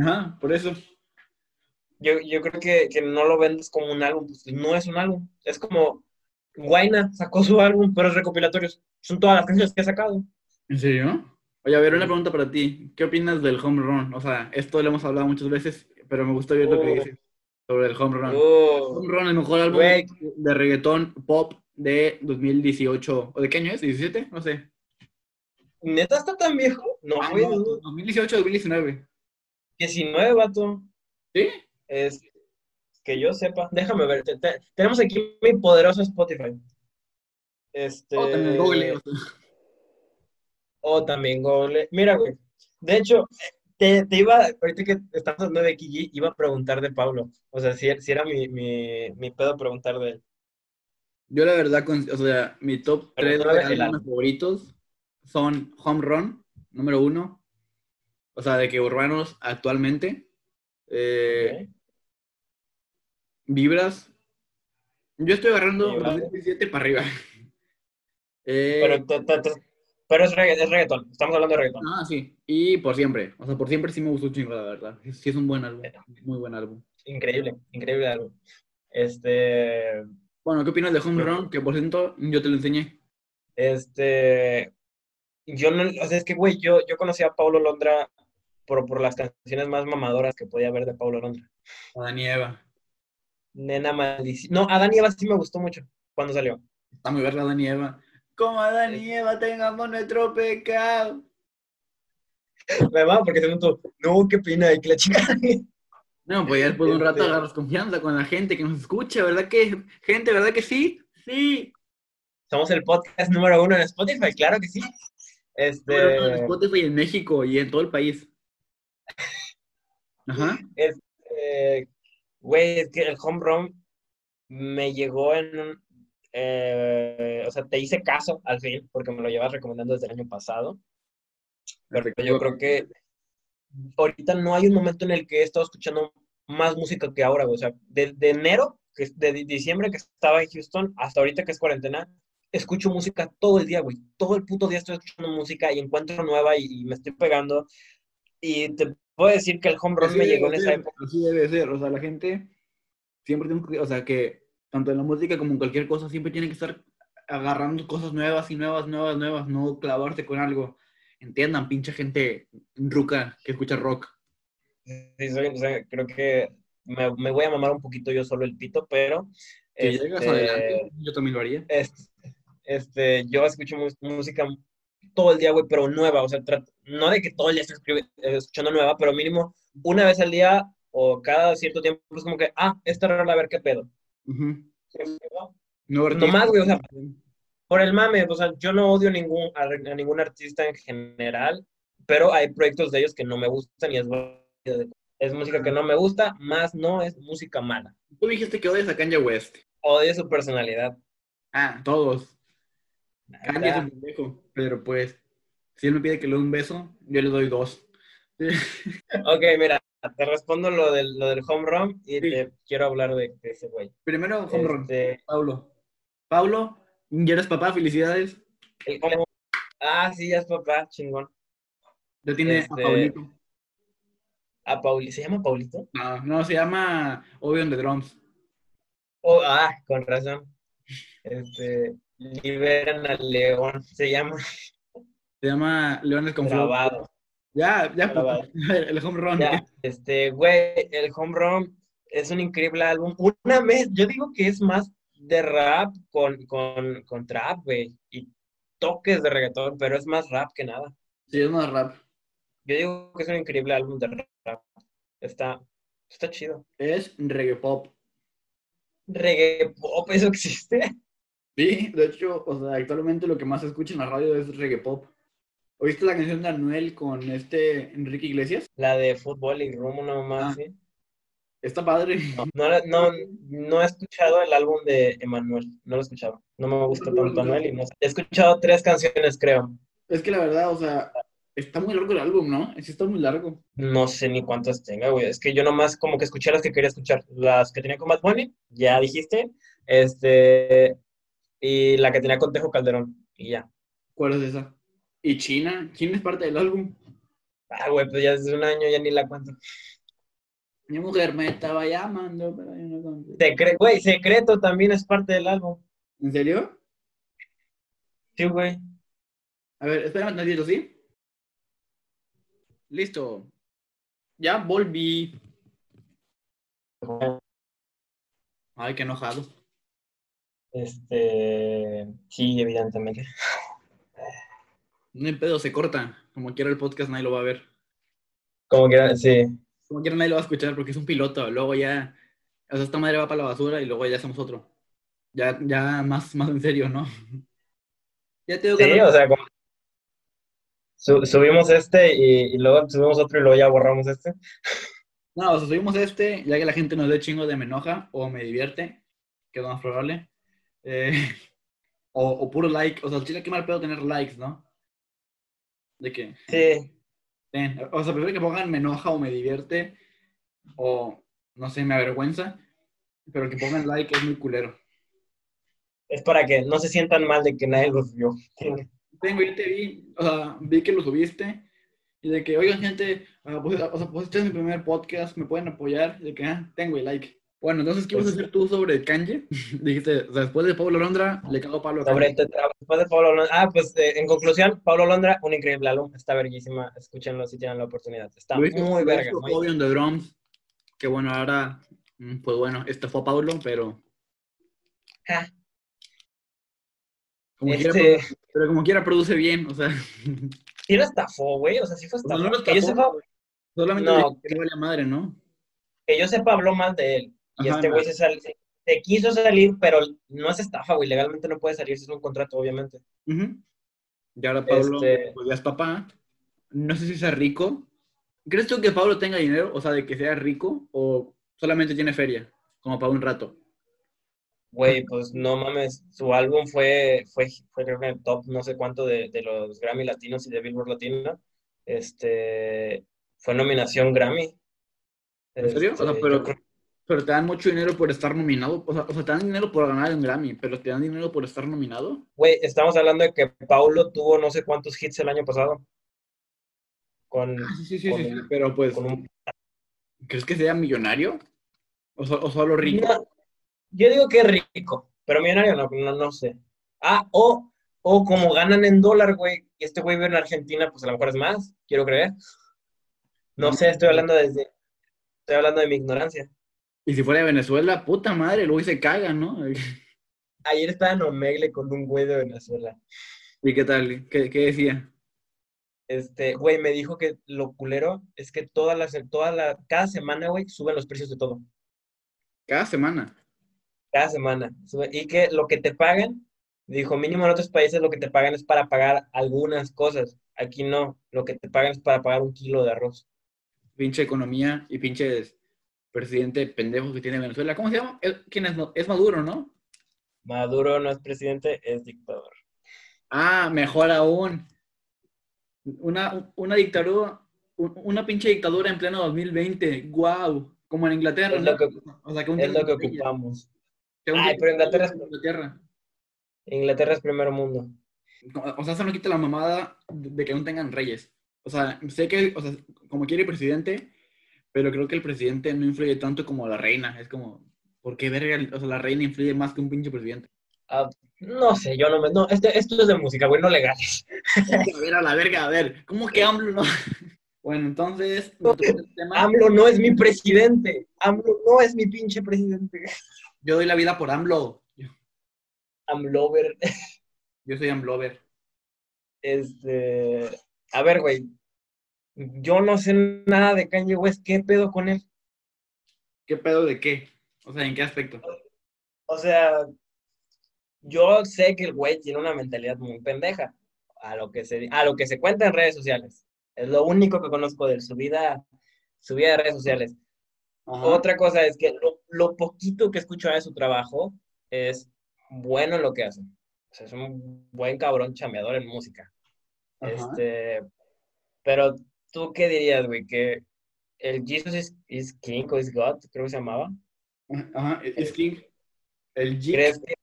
Ajá, por eso. Yo, yo creo que, que no lo vendes como un álbum, pues no es un álbum. Es como Guaina sacó su álbum, pero es recopilatorios. Son todas las canciones que ha sacado. ¿En serio? Oye, a ver, una pregunta para ti. ¿Qué opinas del home run? O sea, esto lo hemos hablado muchas veces, pero me gusta ver lo que Oh. dices sobre el home run. Oh, Home run, el mejor álbum de reggaetón pop de 2018. ¿O de qué año es? ¿17? No sé. ¿Neta está tan viejo? No, Ah, no, 2018, 2019. 19, vato. ¿Sí? Es que yo sepa. Déjame ver. te- te- tenemos aquí mi poderoso Spotify. Este. O también Google. o también Google. Mira, güey. De hecho, te, te iba, ahorita que estamos hablando de Kiji, iba a preguntar de Pablo. O sea, si, si era mi, mi, mi pedo preguntar de él. Yo la verdad, o sea, mi top Pero 3 no de es el álbumes favoritos son Home Run, número uno. O sea, de que urbanos actualmente. Eh. Vibras. Yo estoy agarrando Vibras. 2017 para arriba. Eh, Pero, pero es, regga- es reggaetón. Estamos hablando de reggaetón. ah, sí. Y por siempre. O sea, por siempre sí me gustó chingo, la verdad. Sí es un buen álbum. Muy buen álbum. Increíble, increíble algo. Este. Bueno, ¿qué opinas de Home Run? Que por cierto, yo te lo enseñé. Este. Yo no. O sea, es que, güey, yo, yo conocí a Paulo Londra por, por las canciones más mamadoras que podía haber de Paulo Londra. A Dani Eva. Nena maldición. No, Adán y Eva sí me gustó mucho cuando salió. Está muy verga Dani Eva. Como Adán y Eva tengamos nuestro pecado. Me va porque según tú, no, qué pena, y que la chica. No, pues ya después de un rato Este- agarras confianza con la gente que nos escucha, ¿verdad que? Gente, ¿verdad que sí? Sí. Somos el podcast número uno en Spotify, claro que sí. Número uno en Este. Spotify en México y en todo el país. Ajá. eh, Güey, es que el home run me llegó en un, eh, o sea, te hice caso al fin, porque me lo llevas recomendando desde el año pasado. Pero yo creo que ahorita no hay un momento en el que he estado escuchando más música que ahora, O sea, de, enero, que de diciembre que estaba en Houston, hasta ahorita que es cuarentena, escucho música todo el día, güey. Todo el puto día estoy escuchando música y encuentro nueva y, me estoy pegando. Y te puedo decir que el home run me llegó en esa época. Así debe ser, o sea, la gente siempre tiene que, o sea, que tanto en la música como en cualquier cosa, siempre tiene que estar agarrando cosas nuevas y nuevas, nuevas, nuevas, no clavarse con algo. Entiendan, pinche gente ruca que escucha rock. Sí, soy, creo que me, me, voy a mamar un poquito yo solo el pito, pero... Si llegas este, adelante, yo también lo haría. Este, este, yo escucho música todo el día, güey, pero nueva, o sea, no de que todo el día esté escuchando nueva, pero mínimo una vez al día o cada cierto tiempo es como que, ah, esta rola, a ver qué pedo. No, más, güey, o sea, por el mame, o sea, yo no odio ningún, a, ningún artista en general, pero hay proyectos de ellos que no me gustan y es, es música que no me gusta, más no es música mala. Tú dijiste que odias a Kanye West. Odio su personalidad. Ah, todos. Kanye es un pendejo, pero pues, si él me pide que le dé un beso, yo le doy dos. ok, mira, te respondo lo del, lo del home run y te quiero hablar de, ese güey. Primero, home run. Este, Pablo. Pablo, ¿ya eres papá? Felicidades. Ah, sí, ya es papá, chingón. Ya tiene a este, Paulito. ¿A Paulito? ¿Se llama Paulito? No, no, se llama Obion de Drums. Oh, ah, con razón. Este, liberan al león, se llama. Se llama Leones con Grabado. Ya, ya, el home run. este, güey, el home run es un increíble álbum. Una vez, yo digo que es más de rap con, con, con trap, güey, y toques de reggaetón, pero es más rap que nada. Sí, es más rap. Yo digo que es un increíble álbum de rap. Está, está chido. Es reggae pop. Reggae pop, ¿eso existe? Sí, de hecho, o sea, actualmente lo que más se escucha en la radio es reggae pop. ¿Oíste la canción de Anuel con este Enrique Iglesias? La de fútbol y rumbo nomás, ah. sí. Está padre. No, no, no, he escuchado el álbum de Emanuel, no lo he escuchado. No me gusta tanto Anuel y no He escuchado tres canciones, creo. Es que la verdad, o sea, está muy largo el álbum, ¿no? Sí está muy largo. No sé ni cuántas tenga, güey. Es que yo nomás como que escuché las que quería escuchar. Las que tenía con Bad Bunny, ya dijiste. Este... Y la que tenía con Tejo Calderón, y ya. ¿Cuál es esa? ¿Y China? ¿Quién es parte del álbum? Ah, güey, pues ya hace un año ya ni la cuento. Mi mujer me estaba llamando, pero yo no conté. güey, Secreto también es parte del álbum. ¿En serio? Sí, güey. A ver, espérame tantito, ¿sí? Listo. Ya volví. Ay, qué enojado. Este, sí, evidentemente. No hay pedo, se corta. Como quiera el podcast, nadie lo va a ver. Como quiera, sí. Como quiera, nadie lo va a escuchar porque es un piloto. Luego ya, o sea, esta madre va para la basura y luego ya hacemos otro. Ya, ya más, más en serio, ¿no? ya te Sí, o sea, como... subimos este y, luego subimos otro y luego ya borramos este. No, o sea, subimos este, ya que la gente nos dé chingo de me enoja o me divierte, que es lo más probable. Eh, o, o, puro like, o sea, chile, qué mal pedo tener likes, ¿no? De que. Sí. o sea, prefiero que pongan me enoja o me divierte o no sé, me avergüenza, pero que pongan like es muy culero. Es para que no se sientan mal de que nadie los vio. Tengo, yo te vi, o sea, vi que lo subiste y de que, oigan, gente, uh, pues, o sea, pues este es mi primer podcast, me pueden apoyar, y de que, ah, tengo el like. Bueno, entonces, ¿qué vas a hacer tú sobre Kanye? Dijiste, o sea, después de Pablo Londra, le cago Pablo Sobre después de Pablo Londra. Ah, pues eh, en conclusión, Pablo Londra, un increíble álbum, está verguísima, escúchenlo si tienen la oportunidad. Está muy verga. Muy... de Drums, que bueno, ahora, mm, pues bueno, este fue Pablo, pero... Como quiera, este pero como quiera produce bien, o sea... Sí lo estafó, güey, o sea, sí fue estafó. no lo estafó, yo sepa... Solamente no, que vale madre, ¿no? Que yo sepa, habló mal de él. Y este güey se, se, quiso salir, pero no es estafa, güey. Legalmente no puede salir si es un contrato, obviamente. Y ahora Pablo este pues ya es papá. No sé si sea rico. ¿Crees tú que Pablo tenga dinero? O sea, de que sea rico o solamente tiene feria, como para un rato. Güey, pues no mames, su álbum fue, fue, fue creo que el top no sé cuánto de, de los Grammy Latinos y de Billboard Latino. Este, fue nominación Grammy. ¿En serio? Este, o sea, pero, yo creo- pero te dan mucho dinero por estar nominado. O sea, o sea, te dan dinero por ganar un Grammy, pero te dan dinero por estar nominado. Güey, estamos hablando de que Paulo tuvo no sé cuántos hits el año pasado. Con, Ah, sí, sí, sí, con sí, pero pues, un ¿crees que sea millonario? ¿O, so- o solo rico? No, yo digo que es rico, pero millonario no, no, no sé. Ah, o, o como ganan en dólar, güey, y este güey vive en Argentina, pues a lo mejor es más, quiero creer. No sé, estoy hablando desde, estoy hablando de mi ignorancia. Y si fuera de Venezuela, puta madre, el güey se caga, ¿no? Ayer estaba en Omegle con un güey de Venezuela. ¿Y qué tal? ¿Qué, qué decía? Este, güey, me dijo que lo culero es que todas las, toda la, cada semana, güey, suben los precios de todo. Cada semana. Cada semana. sube- y que lo que te pagan, dijo, mínimo en otros países lo que te pagan es para pagar algunas cosas. Aquí no, lo que te pagan es para pagar un kilo de arroz. Pinche economía y pinche presidente pendejo que tiene Venezuela. ¿Cómo se llama? ¿El- ¿Quién es? Es Maduro, ¿no? Maduro no es presidente, es dictador. Ah, mejor aún. Una, una dictadura, un- una pinche dictadura en pleno 2020. ¡Guau! Como en Inglaterra, Es lo que- O sea, que un Es lo que tiempo- ocupamos. que Ay, pero Inglaterra es- Inglaterra. Inglaterra es primer mundo. O sea, eso no quita la mamada de que no tengan reyes. O sea, sé que, o sea, como quiere el presidente, pero creo que el presidente no influye tanto como la reina. Es como, ¿por qué verga? O sea, la reina influye más que un pinche presidente. Ah, no sé, yo no me... No, este, esto es de música, güey, no legales. A ver, a la verga, a ver, ¿cómo que AMLO no? Bueno, entonces, tema, AMLO no es mi presidente. AMLO no es mi pinche presidente. yo doy la vida por AMLO. AMLover. yo soy AMLover. Este, a ver, güey, yo no sé nada de Kanye West, ¿qué pedo con él? ¿Qué pedo de qué? O sea, ¿en qué aspecto? O sea, yo sé que el güey tiene una mentalidad muy pendeja, a lo que se, a lo que se cuenta en redes sociales. Es lo único que conozco de él, su vida, su vida de redes sociales. Ajá. Otra cosa es que lo, lo poquito que escucho de su trabajo es bueno en lo que hace. O sea, es un buen cabrón chameador en música. Ajá. Este, pero tú qué dirías, güey, que el Jesus is, is King o is God, creo que se llamaba. Ajá, es King. El. ¿Crees que,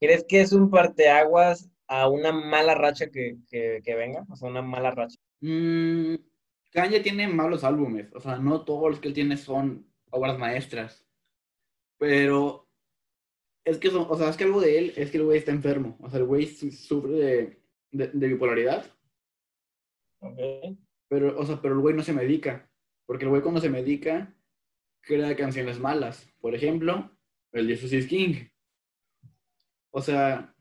¿crees que es un parteaguas a una mala racha que, que, que venga? O sea, una mala racha. Mm, Kanye tiene malos álbumes, o sea, no todos los que él tiene son obras maestras, pero es que son, o sea, es que algo de él es que el güey está enfermo, o sea, el güey su- sufre de, de, de bipolaridad, ¿ok? Pero, o sea, pero el güey no se medica, porque el güey cuando se medica crea canciones malas, por ejemplo, el Jesus is King, o sea,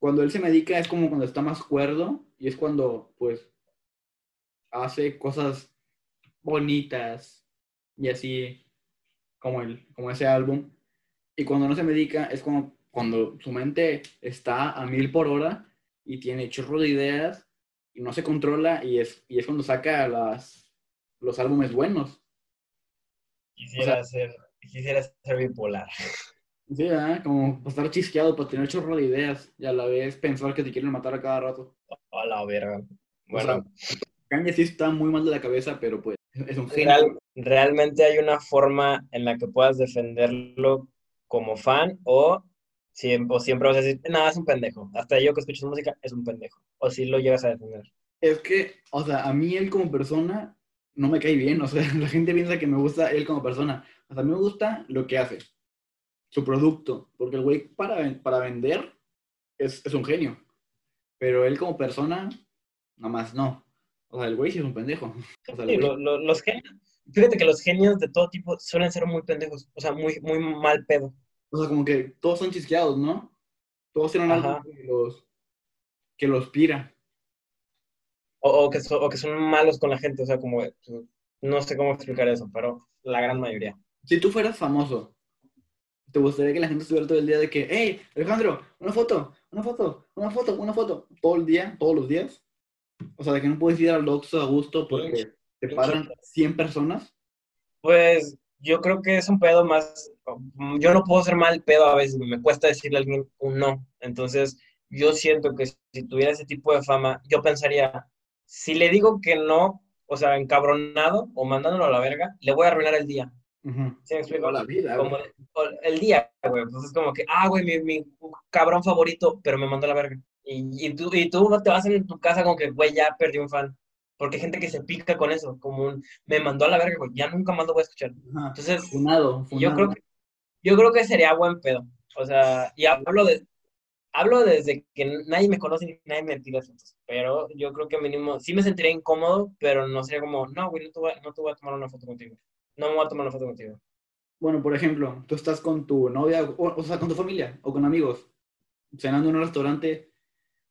cuando él se medica es como cuando está más cuerdo y es cuando, pues, hace cosas bonitas y así como, el, como ese álbum. Y cuando no se medica es como cuando su mente está a mil por hora y tiene chorro de ideas y no se controla y es, y es cuando saca las, los álbumes buenos. Quisiera ser, quisiera ser bipolar. Sí, ¿verdad? Como para estar chisqueado, para tener chorro de ideas y a la vez pensar que te quieren matar a cada rato. A la verga. Bueno, Kanye sí está muy mal de la cabeza, pero pues es un genio. real- realmente hay una forma en la que puedas defenderlo como fan o, siem- o siempre vas a decir, nada, es un pendejo. Hasta yo que escucho su música es un pendejo. O si lo llegas a defender. Es que, o sea, a mí él como persona no me cae bien. O sea, la gente piensa que me gusta él como persona. O sea, a mí me gusta lo que hace, su producto. Porque el güey para, para vender es, es un genio. Pero él como persona, nada más no. O sea, el güey sí es un pendejo. O sea, Sí, güey- lo- lo- los genios, fíjate que los genios de todo tipo suelen ser muy pendejos, o sea, muy, muy mal pedo. O sea, como que todos son chisqueados, ¿no? Todos tienen algo que los, que los pira. O, o que so- o que son malos con la gente, o sea, como, no sé cómo explicar eso, pero la gran mayoría. Si tú fueras famoso, ¿te gustaría que la gente estuviera todo el día de que, hey, Alejandro, una foto, una foto, una foto, una foto, todo el día, todos los días? O sea, de que no puedes ir al Oxxo a gusto porque te paran 100 personas. Pues yo creo que es un pedo más, yo no puedo ser mal pedo a veces, me cuesta decirle a alguien un no. Entonces, yo siento que si tuviera ese tipo de fama, yo pensaría, si le digo que no, o sea, encabronado o mandándolo a la verga, le voy a arruinar el día. ¿Sí me explico? La vida, como el día, güey. Entonces, como que, ah, güey, mi, mi, cabrón favorito, pero me mandó a la verga. Y, y, tú, y tú te vas en tu casa como que, güey, ya perdí un fan. Porque hay gente que se pica con eso, como un, me mandó a la verga, güey, ya nunca más lo voy a escuchar. Entonces, yo creo que yo creo que sería buen pedo. O sea, y hablo de hablo desde que nadie me conoce ni nadie me tira fotos. Pero yo creo que mínimo, sí me sentiría incómodo, pero no sería como, no, güey, no te, voy, no te voy a tomar una foto contigo. No me voy a tomar una foto contigo. Bueno, por ejemplo, tú estás con tu novia, o, o sea, con tu familia, o con amigos, cenando en un restaurante,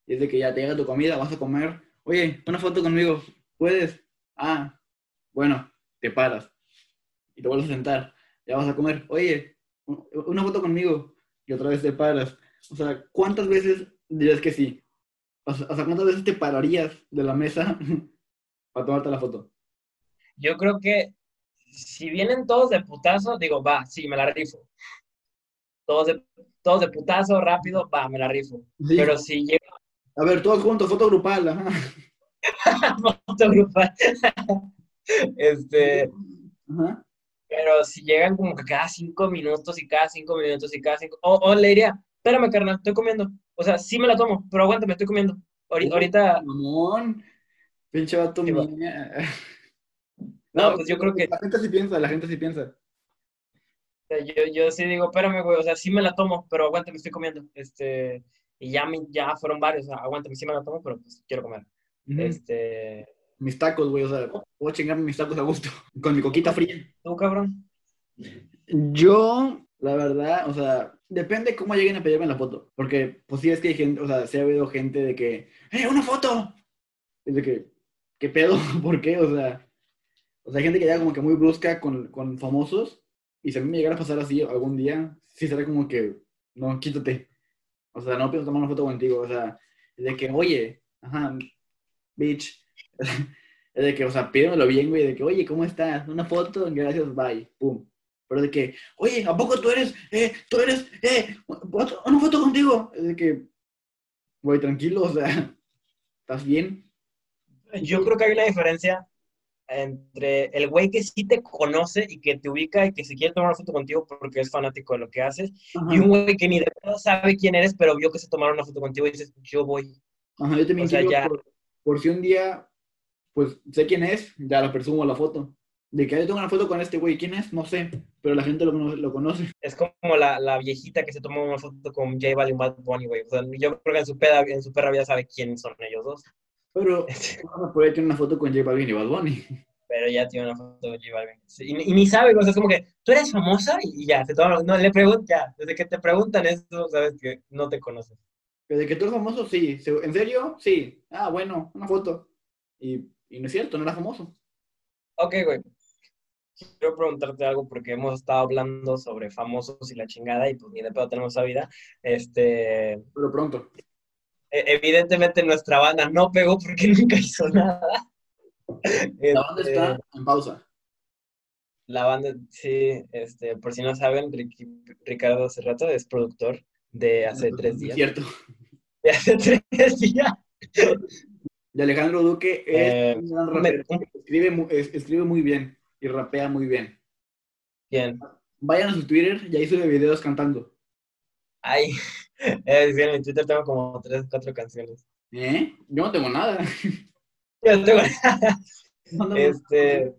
y es de que ya te llega tu comida, vas a comer, oye, una foto conmigo, ¿Puedes? Ah, bueno, te paras y te vuelves a sentar. Ya vas a comer. Oye, una foto conmigo y otra vez te paras. O sea, ¿cuántas veces dirías que sí? O sea, ¿cuántas veces te pararías de la mesa para tomarte la foto? Yo creo que si vienen todos de putazo, digo, va, sí, me la rifo. Todos de, todos de putazo, rápido, va, me la rifo. Pero si llega... A ver, todos juntos, foto grupal. este. Pero si llegan como que cada cinco minutos y cada cinco minutos y cada cinco. O, le diría, espérame, carnal, estoy comiendo. O sea, sí me la tomo, pero aguántame, estoy comiendo. Ahorita. Mamón. Pinche vato No, pues yo creo que. La gente sí piensa, la gente sí piensa. Yo, yo sí digo, espérame, güey, o sea, sí me la tomo, pero aguántame, estoy comiendo. Este, y ya, ya fueron varios, o sea, aguántame, sí me la tomo, pero pues quiero comer. Este. Mis tacos, güey, o sea, puedo chingarme mis tacos a gusto, con mi coquita fría. ¿Tú, cabrón? Yo, la verdad, o sea, depende cómo lleguen a pedirme la foto. Porque, pues sí, es que hay gente, o sea, se ha habido gente de que, ¡eh, una foto! Es de que, ¿qué pedo? ¿Por qué? O sea, o sea, hay gente que llega como que muy brusca con, con famosos. Y si a mí me llegara a pasar así algún día, sí será como que, no, quítate. O sea, no pienso tomar una foto contigo. O sea, de que, oye, ajá, bitch. Es de que, o sea, pídemelo bien, güey, de que, oye, ¿cómo estás? Una foto, gracias, bye, pum. Pero de que, oye, ¿a poco tú eres, eh, tú eres, eh, una foto contigo? Es de que, güey, tranquilo, o sea, ¿estás bien? Yo creo que hay una diferencia entre el güey que sí te conoce y que te ubica y que se quiere tomar una foto contigo porque es fanático de lo que haces, y un güey que ni de verdad sabe quién eres, pero vio que se tomaron una foto contigo y dices, yo voy. Ajá, yo también o sea, ya por si un día, pues sé quién es, ya la presumo la foto. De que yo tengo una foto con este güey, ¿quién es? No sé, pero la gente lo, lo conoce. Es como la, la, viejita que se tomó una foto con J Balvin Bad Bunny, güey. O sea, yo creo que en su, peda, en su perra vida sabe quiénes son ellos dos. Pero no puede tener una foto con J Balvin y Bad Bunny. Pero ya tiene una foto con J Balvin. y, ni sabe, o sea, es como que tú eres famosa y ya, se toma, no, le preguntan, ya, desde que te preguntan eso, sabes que no te conoces. De que tú eres famoso, sí. ¿En serio? Sí. Ah, bueno, una foto. Y, y no es cierto, no era famoso. Ok, güey. Quiero preguntarte algo porque hemos estado hablando sobre famosos y la chingada y pues ni de pedo tenemos esa vida. Este... Pero pronto. E, evidentemente nuestra banda no pegó porque nunca hizo nada. La banda está este, en pausa. La banda, sí, este, por si no saben, Ricardo Cerrato es productor de hace tres días. Cierto. De hace tres días. De Alejandro Duque es eh, un gran. Escribe, escribe muy bien y rapea muy bien. Bien. Vayan a su Twitter y ahí sube videos cantando. Ay, eh, en mi Twitter tengo como tres, cuatro canciones. ¿Eh? Yo no tengo nada. Yo no tengo nada. este...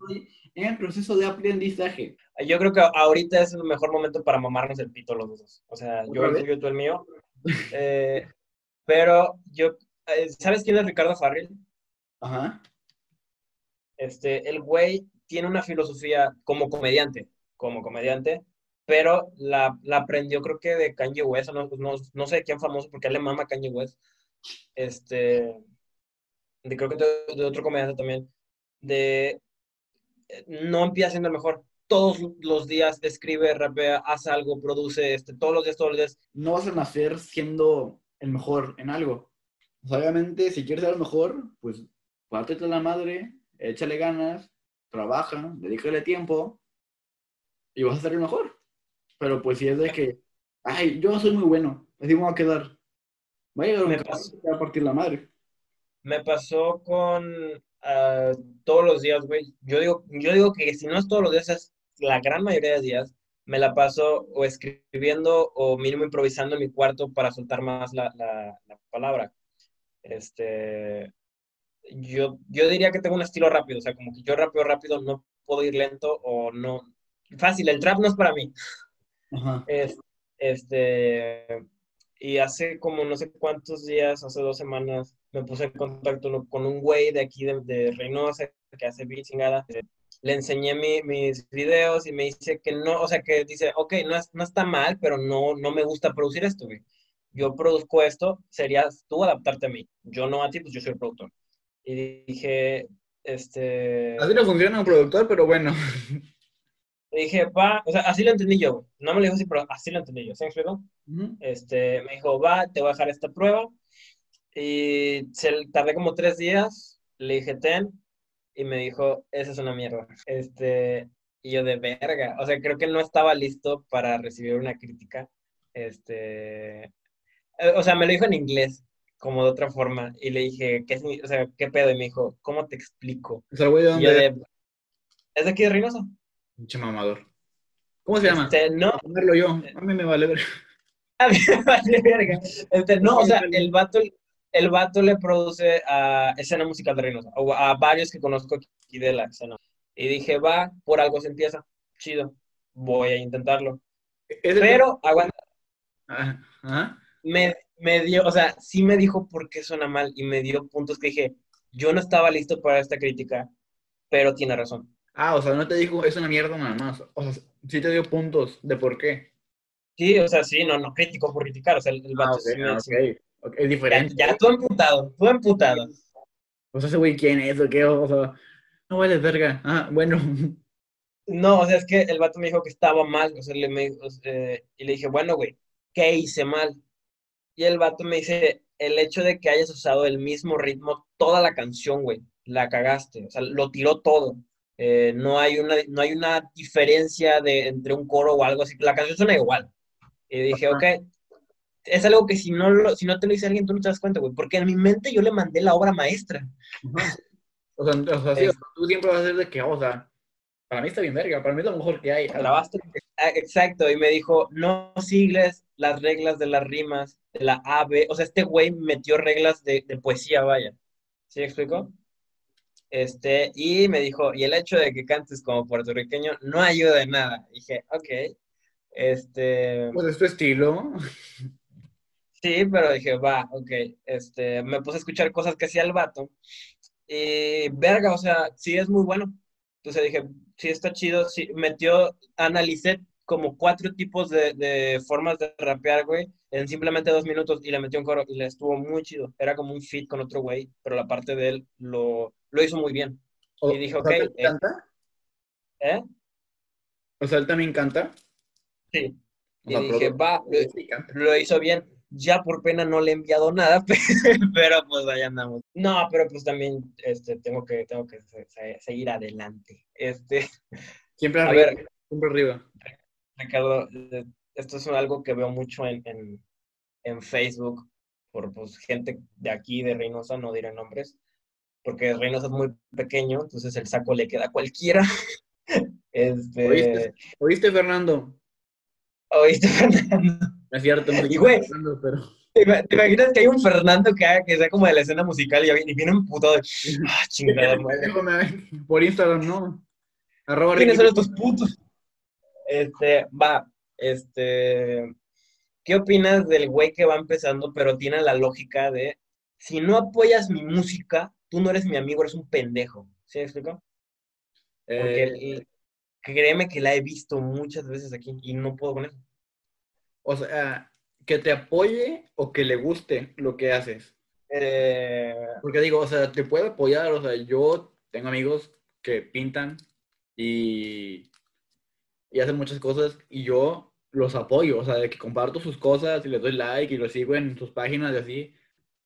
En proceso de aprendizaje. Yo creo que ahorita es el mejor momento para mamarnos el pito los dos. O sea, yo el tuyo, tú el mío. Eh, pero yo, ¿sabes quién es Ricardo Farrell? Ajá. Este, el güey tiene una filosofía como comediante, como comediante, pero la, la aprendió creo que de Kanye West, no, no, no sé de quién famoso, porque él le mama Kanye West. Este, de, creo que de, otro comediante también, de eh, no empieza siendo el mejor, todos los días escribe, rapea, hace algo, produce, este, todos los días, todos los días. No vas a nacer siendo el mejor en algo. Obviamente, si quieres ser mejor, pues pártete la madre, échale ganas, trabaja, dedícale tiempo y vas a ser el mejor. pero pues si es de que, ay, yo soy muy bueno, así me voy a quedar. Va a llegar un Me caso va a partir la madre. Me pasó con ah, todos los días, güey. Yo digo, yo digo que si no es todos los días, es la gran mayoría de días, me la paso o escribiendo o mínimo improvisando en mi cuarto para soltar más la, la, la palabra. Este, yo, yo diría que tengo un estilo rápido, o sea, como que yo rápido, rápido, no puedo ir lento o no. Fácil, el trap no es para mí. Ajá. Es- este, y hace como no sé cuántos días, hace dos semanas, me puse en contacto con un güey de aquí de, de Reynosa que hace beats chingada. Le enseñé mi- mis videos y me dice que no, o sea, que dice, ok, no, es- no está mal, pero no, no me gusta producir esto, güey. Yo produzco esto, serías tú adaptarte a mí. Yo no a ti, pues yo soy el productor. Y dije, este... Así no funciona un productor, pero bueno. Dije, va, o sea, así lo entendí yo. No me lo dijo así, pero así lo entendí yo. ¿Se me explicó? Ujú. Este, me dijo, va, te voy a dejar esta prueba. Y se, tardé como tres días, le dije, ten, y me dijo, esa es una mierda. Este, y yo de verga, o sea, creo que no estaba listo para recibir una crítica. Este, o sea, me lo dijo en inglés, como de otra forma, y le dije, ¿qué, o sea, ¿qué pedo? Y me dijo, ¿cómo te explico? O sea, güey yo dónde de, ¿es de aquí de Reynosa? Pinche mamador. ¿Cómo se llama? Este, no, A ponerlo yo. A mí me vale ver. A mí me vale verga. Este, no, o sea, el vato, el vato le produce a escena musical de Reynosa, o a varios que conozco aquí de la escena. Y dije, va, por algo se empieza. Chido, voy a intentarlo. El- Pero, aguanta, Ajá. Ajá. Me, me dio, o sea, sí me dijo por qué suena mal y me dio puntos que dije, yo no estaba listo para esta crítica, pero tiene razón. Ah, o sea, no te dijo, es una mierda nada más. O sea, sí te dio puntos de por qué. Sí, o sea, sí, no, no critico por criticar, o sea, el, el Ah, vato sí ah, sí- ok. Ok, Es Ya, diferente. ya, tú emputado, tú emputado. O sea, ese güey, ¿quién es? ¿O qué? O sea, no vale verga. Ah, bueno. No, o sea, es que el vato me dijo que estaba mal, o sea, le, me- o sea, y le dije, bueno, güey, ¿qué hice mal? Y el vato me dice, el hecho de que hayas usado el mismo ritmo toda la canción, güey, la cagaste, o sea, lo tiró todo. Eh, no hay una, no hay una diferencia de, entre un coro o algo así, la canción suena igual. Y dije, Ajá. ok, es algo que si no, lo, si no te lo dice alguien, tú no te das cuenta, güey, porque en mi mente yo le mandé la obra maestra. Ajá. O sea, o sea, sí, Es- tú siempre vas a ser de que, o sea, para mí está bien verga, para mí es lo mejor que hay. Exacto, y me dijo, no sigues las reglas de las rimas, de la A, B, o sea, este güey metió reglas de, de poesía, vaya. ¿Sí me explico? Este, y me dijo, y el hecho de que cantes como puertorriqueño no ayuda en nada. dije, ok, este, Pues es tu estilo. sí, pero dije, va, ok, este, me puse a escuchar cosas que hacía el vato, y verga, o sea, sí es muy bueno. Entonces dije, sí está chido, sí, metió, analicé como cuatro tipos de, de formas de rapear, güey, en simplemente dos minutos y le metió un coro y le estuvo muy chido. Era como un feat con otro güey, pero la parte de él lo, lo hizo muy bien. O, Y dije, ok, ¿te eh. encanta? ¿Eh? O sea, él también canta. Sí. O Y dije, va, canta. lo hizo bien. Ya por pena no le he enviado nada, pero pues ahí andamos. No, pero pues también este, tengo que, tengo que se- se- seguir adelante. Este, Siempre a arriba. ver, Siempre arriba. Ricardo, eh, esto es algo que veo mucho en, en, en Facebook por pues, gente de aquí, de Reynosa, no diré nombres, porque Reynosa es muy pequeño, entonces el saco le queda a cualquiera. Este, ¿Oíste? ¿Oíste, Fernando? ¿Oíste, Fernando? No es cierto, no Y, güey, Fernando, pero... ¿Te ima- te imaginas que hay un Fernando que, haga, que sea como de la escena musical y, y viene un puto de, ah, chingada madre. Por Instagram, no. Arroba ¿Quiénes son estos putos? Este, va, este, ¿qué opinas del güey que va empezando, pero tiene la lógica de, si no apoyas mi música, tú no eres mi amigo, eres un pendejo? ¿Sí me explico? Porque Eh, el- créeme que la he visto muchas veces aquí y no puedo con eso. O sea, que te apoye o que le guste lo que haces. Eh, Porque digo, o sea, te puede apoyar, o sea, yo tengo amigos que pintan y, y hacen muchas cosas y yo los apoyo, o sea, de que comparto sus cosas y les doy like y los sigo en sus páginas y así,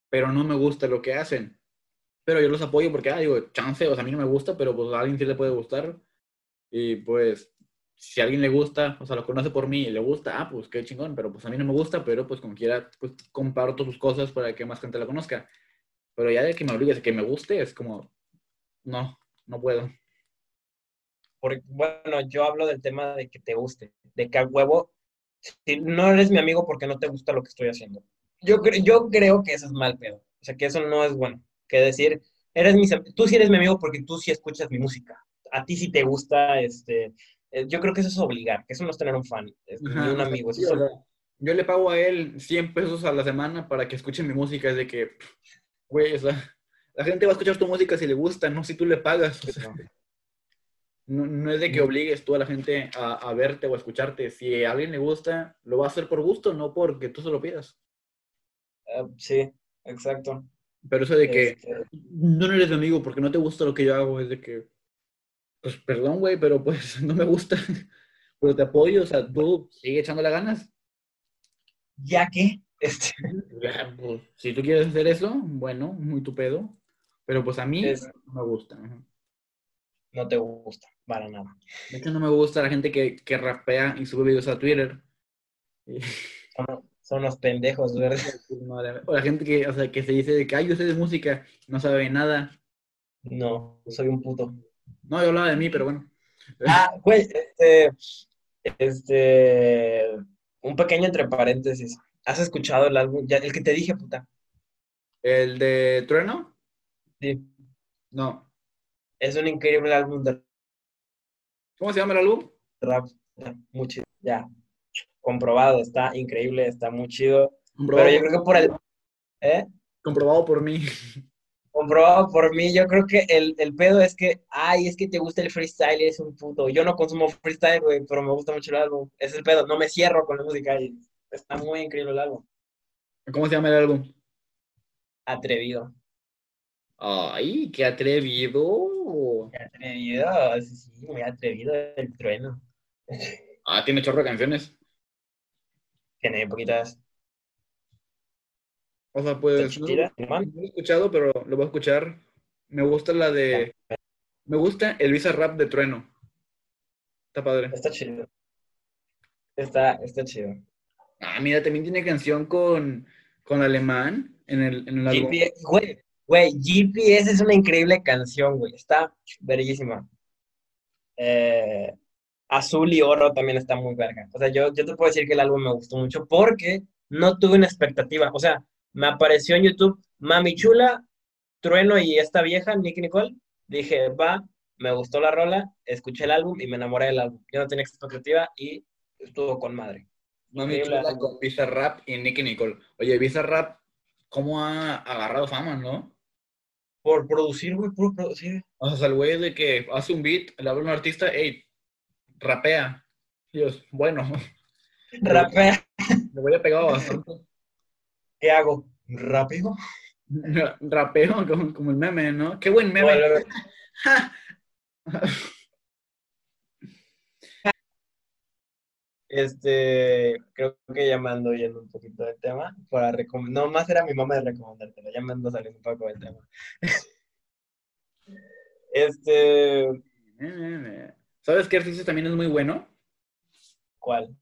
pero no me gusta lo que hacen. Pero yo los apoyo porque, ah, digo, chance, o sea, a mí no me gusta, pero pues a alguien sí le puede gustar. Y pues, si a alguien le gusta, o sea, lo conoce por mí y le gusta, ah, pues qué chingón, pero pues a mí no me gusta, pero pues como quiera, pues comparto sus cosas para que más gente la conozca. Pero ya de que me obligues a que me guste, es como, no, no puedo. Porque, bueno, yo hablo del tema de que te guste, de que al huevo, si no eres mi amigo porque no te gusta lo que estoy haciendo. Yo, yo creo que eso es mal pedo. O sea, que eso no es bueno. Que decir, eres mi, tú sí eres mi amigo porque tú sí escuchas mi música. A ti sí te gusta, este, yo creo que eso es obligar, que eso no es tener un fan, es un amigo. yo le pago a él 100 pesos a la semana para que escuche mi música, es de que, güey, o sea, la gente va a escuchar tu música si le gusta, no si tú le pagas. no, es de que obligues tú a la gente a, verte o a escucharte. Si a alguien le gusta, lo va a hacer por gusto, no porque tú se lo pidas. Ah, sí, exacto. Pero eso de que este no eres mi amigo porque no te gusta lo que yo hago, es de que, pues perdón, güey, pero pues no me gusta. pero te apoyo, o sea, tú sigue echándole ganas. ¿Ya qué? Este... Pues, si tú quieres hacer eso, bueno, muy tu pedo. Pero pues a mí no me gusta. No te gusta, para nada. De hecho, no me gusta la gente que, que rapea y sube videos a Twitter. Son, los pendejos, ¿verdad? O la gente que, o sea, que se dice de que, ay, yo sé de música, no sabe nada. No, soy un puto. No, yo hablaba de mí, pero bueno. Ah, güey, este, este, un pequeño entre paréntesis. ¿Has escuchado el álbum? Ya, el que te dije, puta. ¿El de Trueno? Sí. No. Es un increíble álbum de... ¿Cómo se llama el álbum? Rap. Muy chido. Ya. Comprobado. Está increíble, está muy chido. Pero yo creo que por el... ¿Eh? Comprobado por mí. Comprobado por mí, yo creo que el, el, pedo es que, ay, es que te gusta el freestyle y es un puto. Yo no consumo freestyle, güey, pero me gusta mucho el álbum. Es el pedo, no me cierro con la música y está muy increíble el álbum. ¿Cómo se llama el álbum? Atrevido. Ay, qué atrevido. Qué atrevido, sí, sí, muy atrevido el trueno. Ah, tiene chorro de canciones. Tiene poquitas. O sea, pues no, lo he escuchado, pero lo voy a escuchar. Me gusta la de... Me gusta el Visa Rap de Trueno. Está padre. Está chido. Está, está chido. Ah, mira, también tiene canción con, con Alemán en el, en el álbum. Güey, güey, GPS es una increíble canción, güey. Está bellísima. Eh, Azul y Oro también está muy verga. O sea, yo, yo te puedo decir que el álbum me gustó mucho porque no tuve una expectativa. O sea, me apareció en YouTube Mami Chula, Trueno y esta vieja, Nicky Nicole. Dije, va, me gustó la rola, escuché el álbum y me enamoré del álbum. Yo no tenía expectativa y estuvo con madre. Mami Chula con Visa Rap y Nicky Nicole. Oye, Visa Rap, ¿cómo ha agarrado fama, no? Por producir, güey, por producir. O sea, el güey de que hace un beat, le habla a un artista, hey, rapea. Dios, bueno. Rapea. Le voy a pegar bastante. ¿Qué hago? ¿Rápido? Rapeo, como, el meme, ¿no? Qué buen meme. este, creo que ya me ando yendo un poquito del tema. Para no, más era mi mamá de recomendártelo. Ya me ando saliendo un poco del tema. este. ¿Sabes qué artista también es muy bueno? ¿Cuál?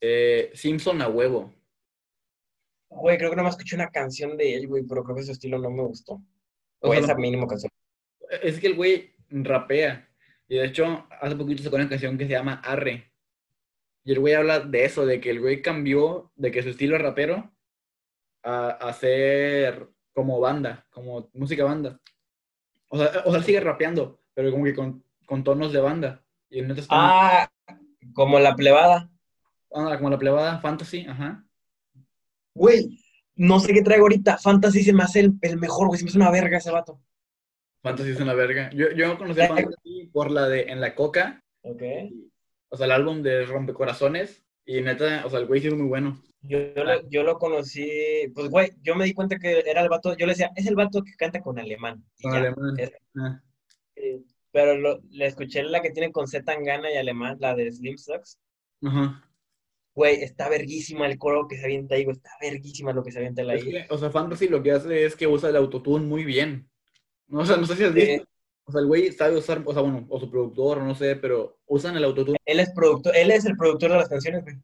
Eh, Simpson a huevo. Güey, creo que no me escuché una canción de él, güey, pero creo que su estilo no me gustó. O, esa mínima canción. Es que el güey rapea. Y de hecho, hace poquito sacó una canción que se llama Arre. Y el güey habla de eso, de que el güey cambió de que su estilo es rapero a, hacer como banda, como música banda. O sea, o sea, sigue rapeando, pero como que con, con tonos de banda. Y Ah, como la plebada. Ah, como la plebada fantasy, ajá güey, no sé qué traigo ahorita. Fantasy se me hace el, mejor, güey. Se me hace una verga ese vato. Fantasy es una verga. Yo, yo conocí a Fantasy por la de En la Coca. Ok. o sea, el álbum de Rompecorazones. Y neta, o sea, el güey es muy bueno. Yo, yo, lo, conocí, pues güey, yo me di cuenta que era el vato, yo le decía, es el vato que canta con alemán. Con alemán. Ah. pero le escuché la que tiene con Z Tangana y alemán, la de Slim Sucks. Ajá. Güey, está verguísima el coro que se avienta ahí, güey. Está verguísima lo que se avienta ahí. o sea, Fantasy lo que hace es que usa el autotune muy bien. O sea, no sé si has visto. O sea, el güey sabe usar, o sea, bueno, o su productor, no sé, pero usan el autotune. Él es productor, él es el productor de las canciones, güey.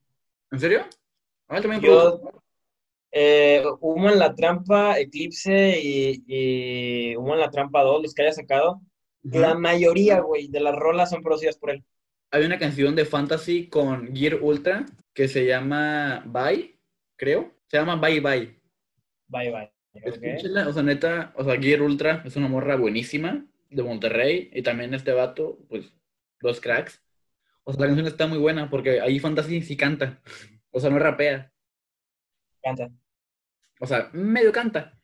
¿En serio? Ah, él también Yo, eh, Humo en la Trampa, Eclipse y, y Humo en la Trampa 2, los que haya sacado, la mayoría, güey, de las rolas son producidas por él. Hay una canción de Fantasy con Gear Ultra que se llama Bye, creo. Se llama Bye Bye. Bye, bye. Escúchenla, o sea, neta, o sea, Gear Ultra es una morra buenísima de Monterrey y también este vato, pues, dos cracks. O sea, la canción está muy buena porque ahí Fantasy sí canta. O sea, no rapea. Canta. O sea, medio canta.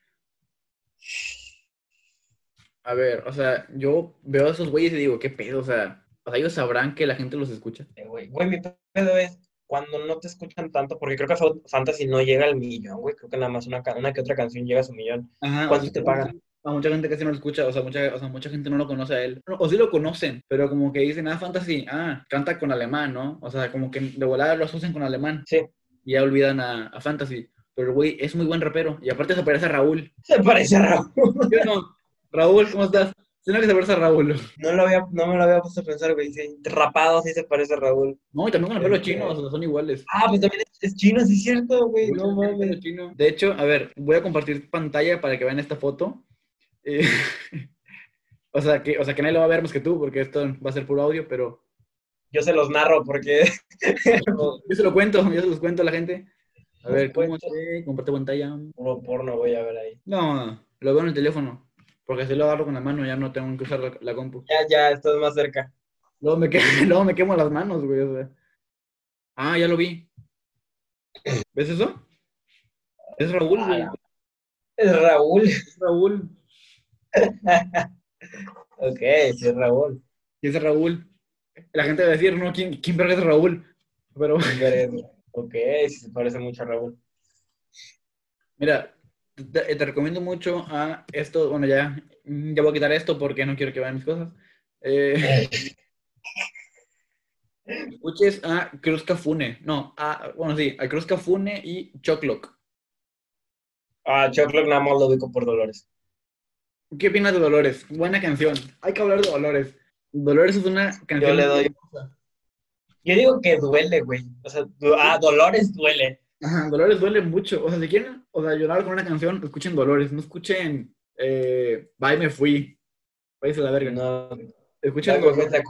A ver, o sea, yo veo a esos güeyes y digo, ¿qué pedo? O sea, o sea, ellos sabrán que la gente los escucha. Eh, Güey, güey, mi pedo es cuando no te escuchan tanto, porque creo que Fa- Fantasy no llega al millón, güey. Creo que nada más una, una que otra canción llega a su millón. Ajá, ¿Cuánto te pagan? A mucha gente casi no lo escucha, o sea, mucha, o sea, mucha gente no lo conoce a él. O sí lo conocen, pero como que dicen, ah, Fantasy, ah, canta con alemán, ¿no? O sea, como que de volada lo asocian con alemán Sí. y ya olvidan a, a Fantasy. Pero el güey es muy buen rapero y aparte se parece a Raúl. Se parece a Raúl. ¿Sí o no? Raúl, ¿cómo estás? Tiene que se parece a Raúl. No, lo había, no me lo había puesto a pensar, güey. Sí, rapado sí se parece a Raúl. No, y también con el pelo Este- chino, o sea, son iguales. Ah, pues también es, es chino, sí es cierto, güey. No mames. chino. De hecho, a ver, voy a compartir pantalla para que vean esta foto. Eh, o, sea, que, o sea, que nadie lo va a ver más que tú, porque esto va a ser puro audio, pero Yo se los narro porque. yo se lo cuento, yo se los cuento a la gente. A ver, ¿cómo se comparte pantalla? Puro porno voy a ver ahí. No, lo veo en el teléfono, porque si lo agarro con la mano ya no tengo que usar la, la compu. Ya, ya, estás más cerca. Luego me, que- luego me quemo las manos, güey. o sea. Ah, ya lo vi. ¿Ves eso? Es Raúl, güey. Ah, Es Raúl. Es Raúl. Ok, sí es Raúl. Y es Raúl. La gente va a decir, no, ¿quién, quién es Raúl? Pero, Ok, sí se parece mucho a Raúl. mira, te, te recomiendo mucho a esto. Bueno, ya, ya voy a quitar esto porque no quiero que vean mis cosas. Eh, escuches a Cruz Cafune. No, a, bueno, sí, a Cruz Cafune y Choclock. Ah, Chocolate nada más lo ubico por Dolores. ¿Qué opinas de Dolores? Buena canción. Hay que hablar de Dolores. Dolores es una canción. Yo le doy- Yo digo que duele, güey. O sea, du- ah, Dolores duele. Ajá, Dolores duele mucho. O sea, si quieren o sea, llorar con una canción, escuchen Dolores. No escuchen eh, Bye, me fui. Váyase a la verga. No, Escuchen la Dolores.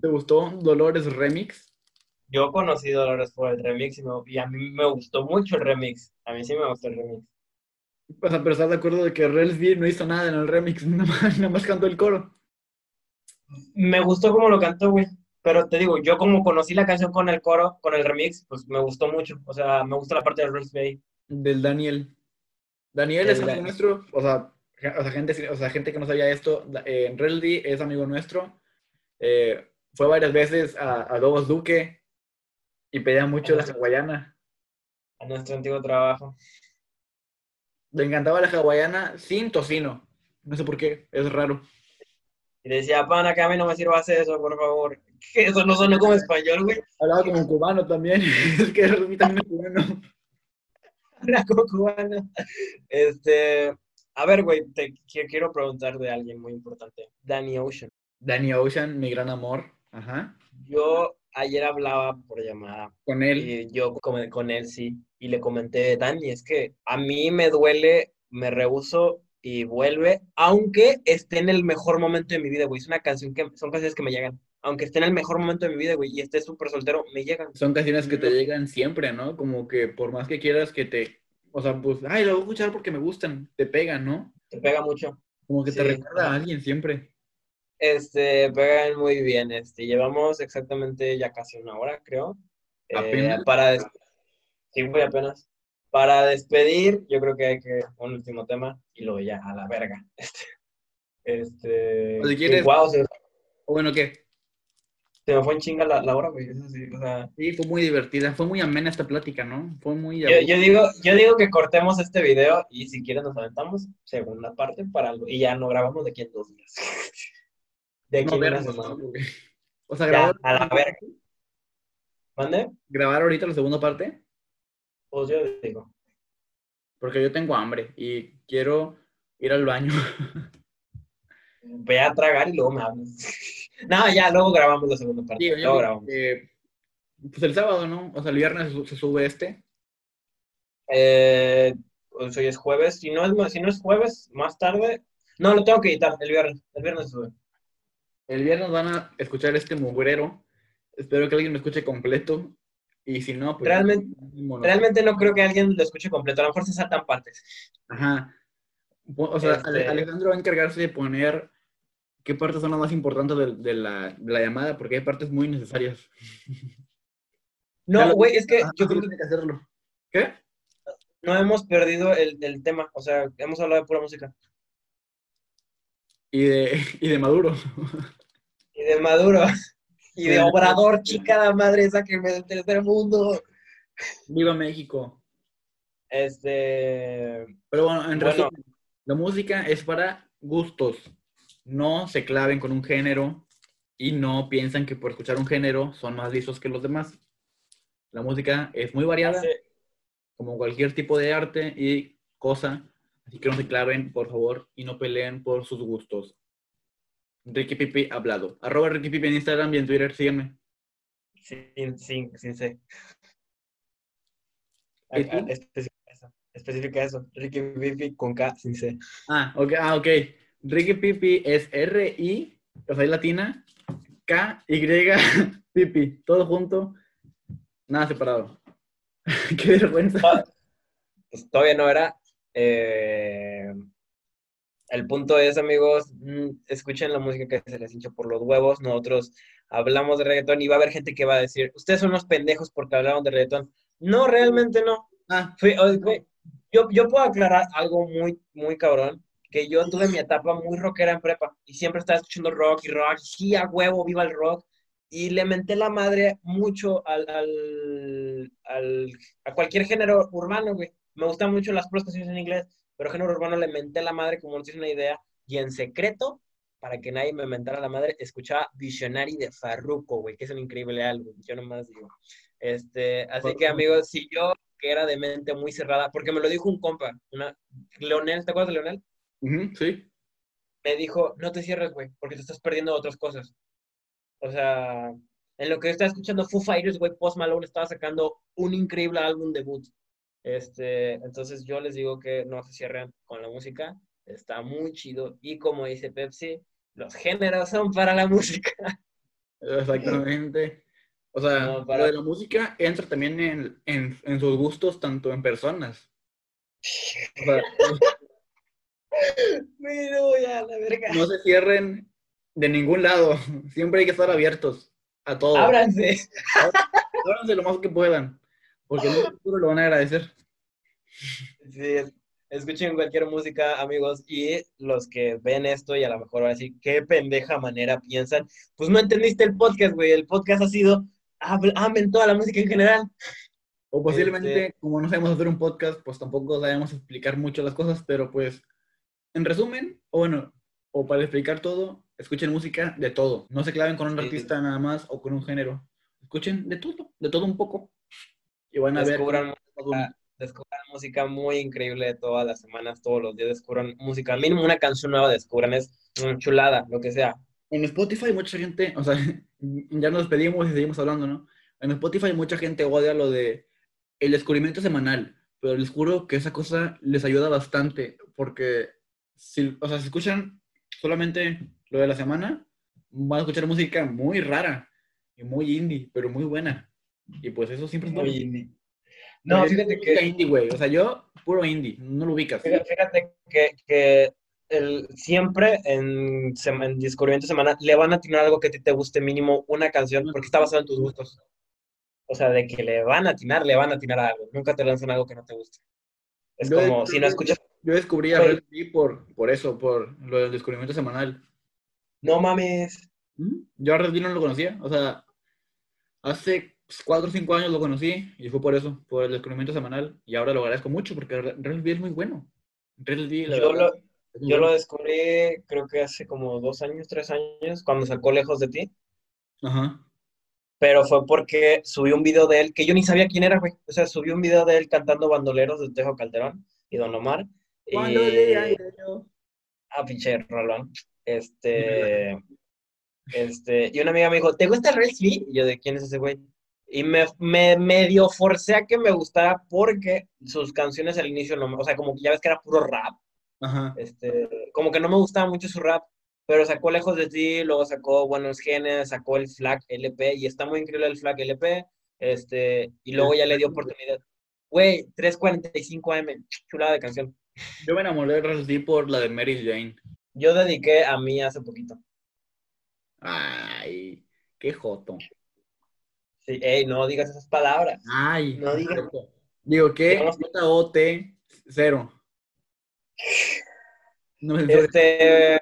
¿Te gustó Dolores Remix? Yo conocí Dolores por el remix y, me- y a mí me gustó mucho el remix. A mí sí me gustó el remix. O sea, pero estás de acuerdo de que Relsby no hizo nada en el remix, nada más, nada más cantó el coro. Me gustó como lo cantó, güey. Pero te digo, yo como conocí la canción con el coro, con el remix, pues me gustó mucho. O sea, me gusta la parte de Rose Bay. Del Daniel. Daniel es Del amigo nuestro, o sea, o sea, gente, o sea, gente que no sabía esto, eh, Relsby es amigo nuestro. Eh, fue varias veces a, a Lobos Duque y pedía mucho la hawaiana. A nuestro antiguo trabajo. Le encantaba la hawaiana sin tocino. No sé por qué, es raro. Y decía, pana, que a mí no me sirvas eso, por favor. Que eso no suena como español, güey. Hablaba como cubano también. es que Relsby también es cubano. Era como cubano. Este, a ver, güey, te qui- quiero preguntar de alguien muy importante. Danny Ocean. Danny Ocean, mi gran amor. Ajá. Yo ayer hablaba por llamada Con él. y yo con, con él sí, y le comenté, Dani, es que a mí me duele, me rehuso y vuelve, aunque esté en el mejor momento de mi vida, güey. Es una canción que, son canciones que me llegan. Aunque esté en el mejor momento de mi vida, güey, y esté súper soltero, me llegan. Son canciones que te llegan siempre, ¿no? Como que por más que quieras que te... O sea, pues, ay, lo voy a escuchar porque me gustan. Te pegan, ¿no? Te pega mucho. Como que te Sí. recuerda a alguien siempre. Este, pegan muy bien. Este, llevamos exactamente ya casi una hora, creo. Eh, ¿Apenas? para des- sí, muy apenas. Para despedir, yo creo que hay que un último tema y luego ya a la verga. Este, este, O si quieres- wow, se, O bueno, ¿qué? Se me fue en chinga la, la hora, güey. Eso sí, o sea, Sí, fue muy divertida. Fue muy amena esta plática, ¿no? Fue muy... yo, yo digo, yo digo que cortemos este video y si quieren nos aventamos segunda parte para algo y ya no grabamos de aquí en dos días. De aquí No, en una semana. O sea, Ya, grabar, a la verga. ¿Mande? grabar ahorita la segunda parte, Pues yo digo. porque yo tengo hambre y quiero ir al baño. Voy a tragar y luego me hablas. No, ya, luego grabamos la segunda parte. Luego grabamos. pues el sábado, ¿no? O sea, el viernes se sube este. Eh, pues hoy es jueves. Si no es, si no es jueves, más tarde. No, lo tengo que editar el viernes. El viernes se sube. El viernes van a escuchar este mugrero. Espero que alguien me escuche completo. Y si no, pues. Realmente, realmente no creo que alguien lo escuche completo. A lo mejor se saltan partes. Ajá. O sea, este Alejandro va a encargarse de poner qué partes son las más importantes de, la, llamada, porque hay partes muy necesarias. No, güey, es que yo creo que... que hacerlo. ¿Qué? No hemos perdido el, el, tema, o sea, hemos hablado de pura música. Y de, y de Maduro. Y de Maduro. Y de Obrador, chica la madre esa que me del tercer mundo. Viva México. Este. Pero bueno, en realidad la música es para gustos. No se claven con un género y no piensan que por escuchar un género son más listos que los demás. La música es muy variada, como cualquier tipo de arte y cosa. Así que no se claven, por favor, y no peleen por sus gustos. Ricky Pipi hablado. Arroba Ricky Pipi en Instagram y en Twitter, síganme. Sin, sin, sin C. Especifica eso. Ricky Pipi con K sin C. Ah, ok. Ah, ok. Ricky Pipi es R-I, o sea, latina, K-Y, Pipi. Todo junto, nada separado. Qué vergüenza. Ah, pues todavía no era. Eh, el punto es, amigos, mm, escuchen la música que se les hincha por los huevos. Nosotros hablamos de reggaetón y va a haber gente que va a decir, ustedes son unos pendejos porque hablaron de reggaetón. No, realmente no. Ah, fui, yo, yo puedo aclarar algo muy, muy cabrón, que yo tuve mi etapa muy rockera en prepa y siempre estaba escuchando rock y rock, y a huevo, viva el rock. Y le menté la madre mucho al, al, al, a cualquier género urbano, güey. Me gustan mucho las puras en inglés, pero género urbano le menté la madre como no tienes una idea. Y en secreto, para que nadie me mentara la madre, escuchaba Visionary de Farruko, güey, que es un increíble álbum. Yo nomás digo. Este, así que, amigos, si yo que era de mente muy cerrada, porque me lo dijo un compa, una, Leonel, ¿te acuerdas de Leonel? Sí. Me dijo, no te cierres, güey, porque te estás perdiendo otras cosas. O sea, en lo que estaba escuchando Foo Fighters, güey, Post Malone estaba sacando un increíble álbum debut. Este, entonces yo les digo que no se cierren con la música, está muy chido. Y como dice Pepsi, los géneros son para la música. Exactamente. O sea, para... de la música entra también en, en, en, sus gustos, tanto en personas. O sea, ya, la verga. No se cierren de ningún lado. Siempre hay que estar abiertos a todo. Ábranse. Ábranse lo más que puedan. Porque en el futuro lo van a agradecer. Sí, escuchen cualquier música, amigos, y los que ven esto y a lo mejor van a decir, qué pendeja manera piensan. Pues no entendiste el podcast, güey. El podcast ha sido amen toda la música en general. O posiblemente, este como no sabemos hacer un podcast, pues tampoco sabemos explicar mucho las cosas, pero pues, en resumen, o bueno, o para explicar todo, escuchen música de todo. No se claven con un artista nada más o con un género. Escuchen de todo, de todo un poco. Y van a descubran ver. Música, descubran música muy increíble de todas las semanas, todos los días. Descubran música, mínimo una canción nueva descubran, es chulada, lo que sea en Spotify mucha gente, o sea, ya nos despedimos y seguimos hablando, ¿no? En Spotify mucha gente odia lo de el descubrimiento semanal, pero les juro que esa cosa les ayuda bastante, porque si, o sea, si escuchan solamente lo de la semana, van a escuchar música muy rara y muy indie, pero muy buena. Y pues eso siempre es muy indie. No, fíjate que... Indie, güey. O sea, yo, puro indie, no lo ubicas. Fíjate que, que el, siempre en, en Descubrimiento Semana le van a atinar algo que a ti te guste mínimo una canción porque está basado en tus gustos. O sea, de que le van a atinar, le van a atinar a algo. Nunca te lanzan algo que no te guste. Es como, si no escuchas... Yo descubrí a Red por, por eso, por lo del descubrimiento semanal. No mames. ¿Mm? Yo a Red no lo conocía. O sea, hace cuatro o cinco años lo conocí y fue por eso, por el descubrimiento semanal. Y ahora lo agradezco mucho porque Red es muy bueno. Red yo, lo, yo lo descubrí, creo que hace como dos años, tres años, cuando sacó Lejos de ti. Ajá. Pero fue porque subí un video de él, que yo ni sabía quién era, güey. O sea, subí un video de él cantando bandoleros de Tejo Calderón y Don Omar. Y... Ah, pinche Rolón. Este, este, y una amiga me dijo, ¿te gusta Real Y yo, ¿de quién es ese güey? Y me, me medio forcé a que me gustara porque sus canciones al inicio, no, o sea, como que ya ves que era puro rap. Ajá. Este, como que no me gustaba mucho su rap, pero sacó Lejos de ti, luego sacó Buenos Genes, sacó el Flag LP, y está muy increíble el Flag LP, este, y luego ya le dio oportunidad. Güey, 345 AM, chulada de canción. Yo me enamoré de Real por la de Mary Jane. Yo dediqué a mí hace poquito. Ay, qué joto. Sí, ey, no digas esas palabras. Ay, No digas. Digo, ¿qué? J-O-T, cero. No me Este,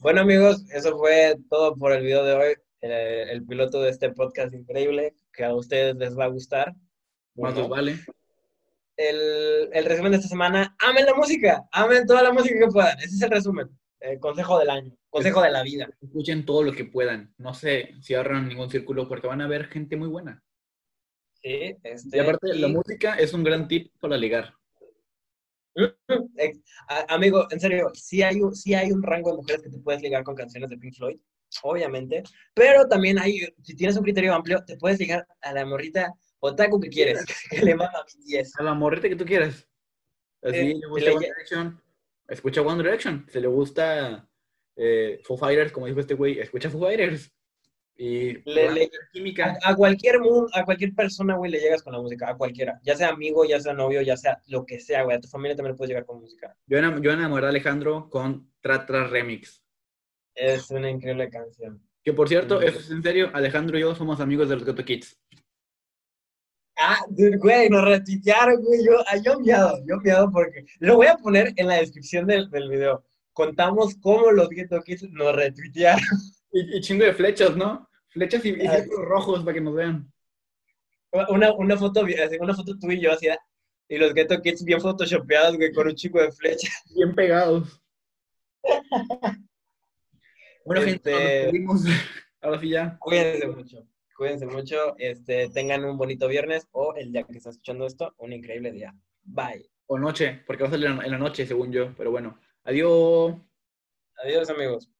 bueno amigos, eso fue todo por el video de hoy. El, el piloto de este podcast increíble que a ustedes les va a gustar. Más Bueno, vale. El, el resumen de esta semana, amen la música, amen toda la música que puedan. Ese es el resumen. El consejo del año, consejo de la vida. Escuchen todo lo que puedan. No se cierran ningún círculo porque van a ver gente muy buena. Sí, este, Y aparte, la música es un gran tip para ligar. A- Amigo, en serio, sí hay, sí hay un rango de mujeres que te puedes ligar con canciones de Pink Floyd, obviamente, pero también hay, si tienes un criterio amplio, te puedes ligar a la morrita otaku que quieres, que le mama a BTS. A la morrita que tú quieras. Así Eh, le gusta le- One Direction. Escucha One Direction. Si le gusta eh, Foo Fighters, como dijo este güey, escucha Foo Fighters. Y Le- le- química. A, a cualquier mundo, a cualquier persona, güey, le llegas con la música, a cualquiera, ya sea amigo, ya sea novio, ya sea lo que sea, güey, a tu familia también le puedes llegar con música. Yo, enam- yo enamoré a Alejandro con Tra Tra Remix. Es una increíble canción. Que por cierto, eso es en serio, Alejandro y yo somos amigos de los Gato Kids. Ah, güey, nos retuitearon, güey. Yo, ah, yo miado, yo miado porque. Lo voy a poner en la descripción del, del video. Contamos cómo los Ghetto Kids nos retuitearon. Y, y chingo de flechas, ¿no? Flechas y, y Ah. rojos para que nos vean. Una, una foto, una foto tú y yo así. Y los Ghetto Kids bien photoshopeados, güey, con un chico de flecha. Bien pegados. Bueno, gente, nos Este-. Ahora sí ya. Cuídense mucho. Cuídense mucho. Este, tengan un bonito viernes o el día que estás escuchando esto, un increíble día. Bye. O noche, porque va a salir en en la noche, según yo. Pero bueno. Adiós. Adiós, amigos.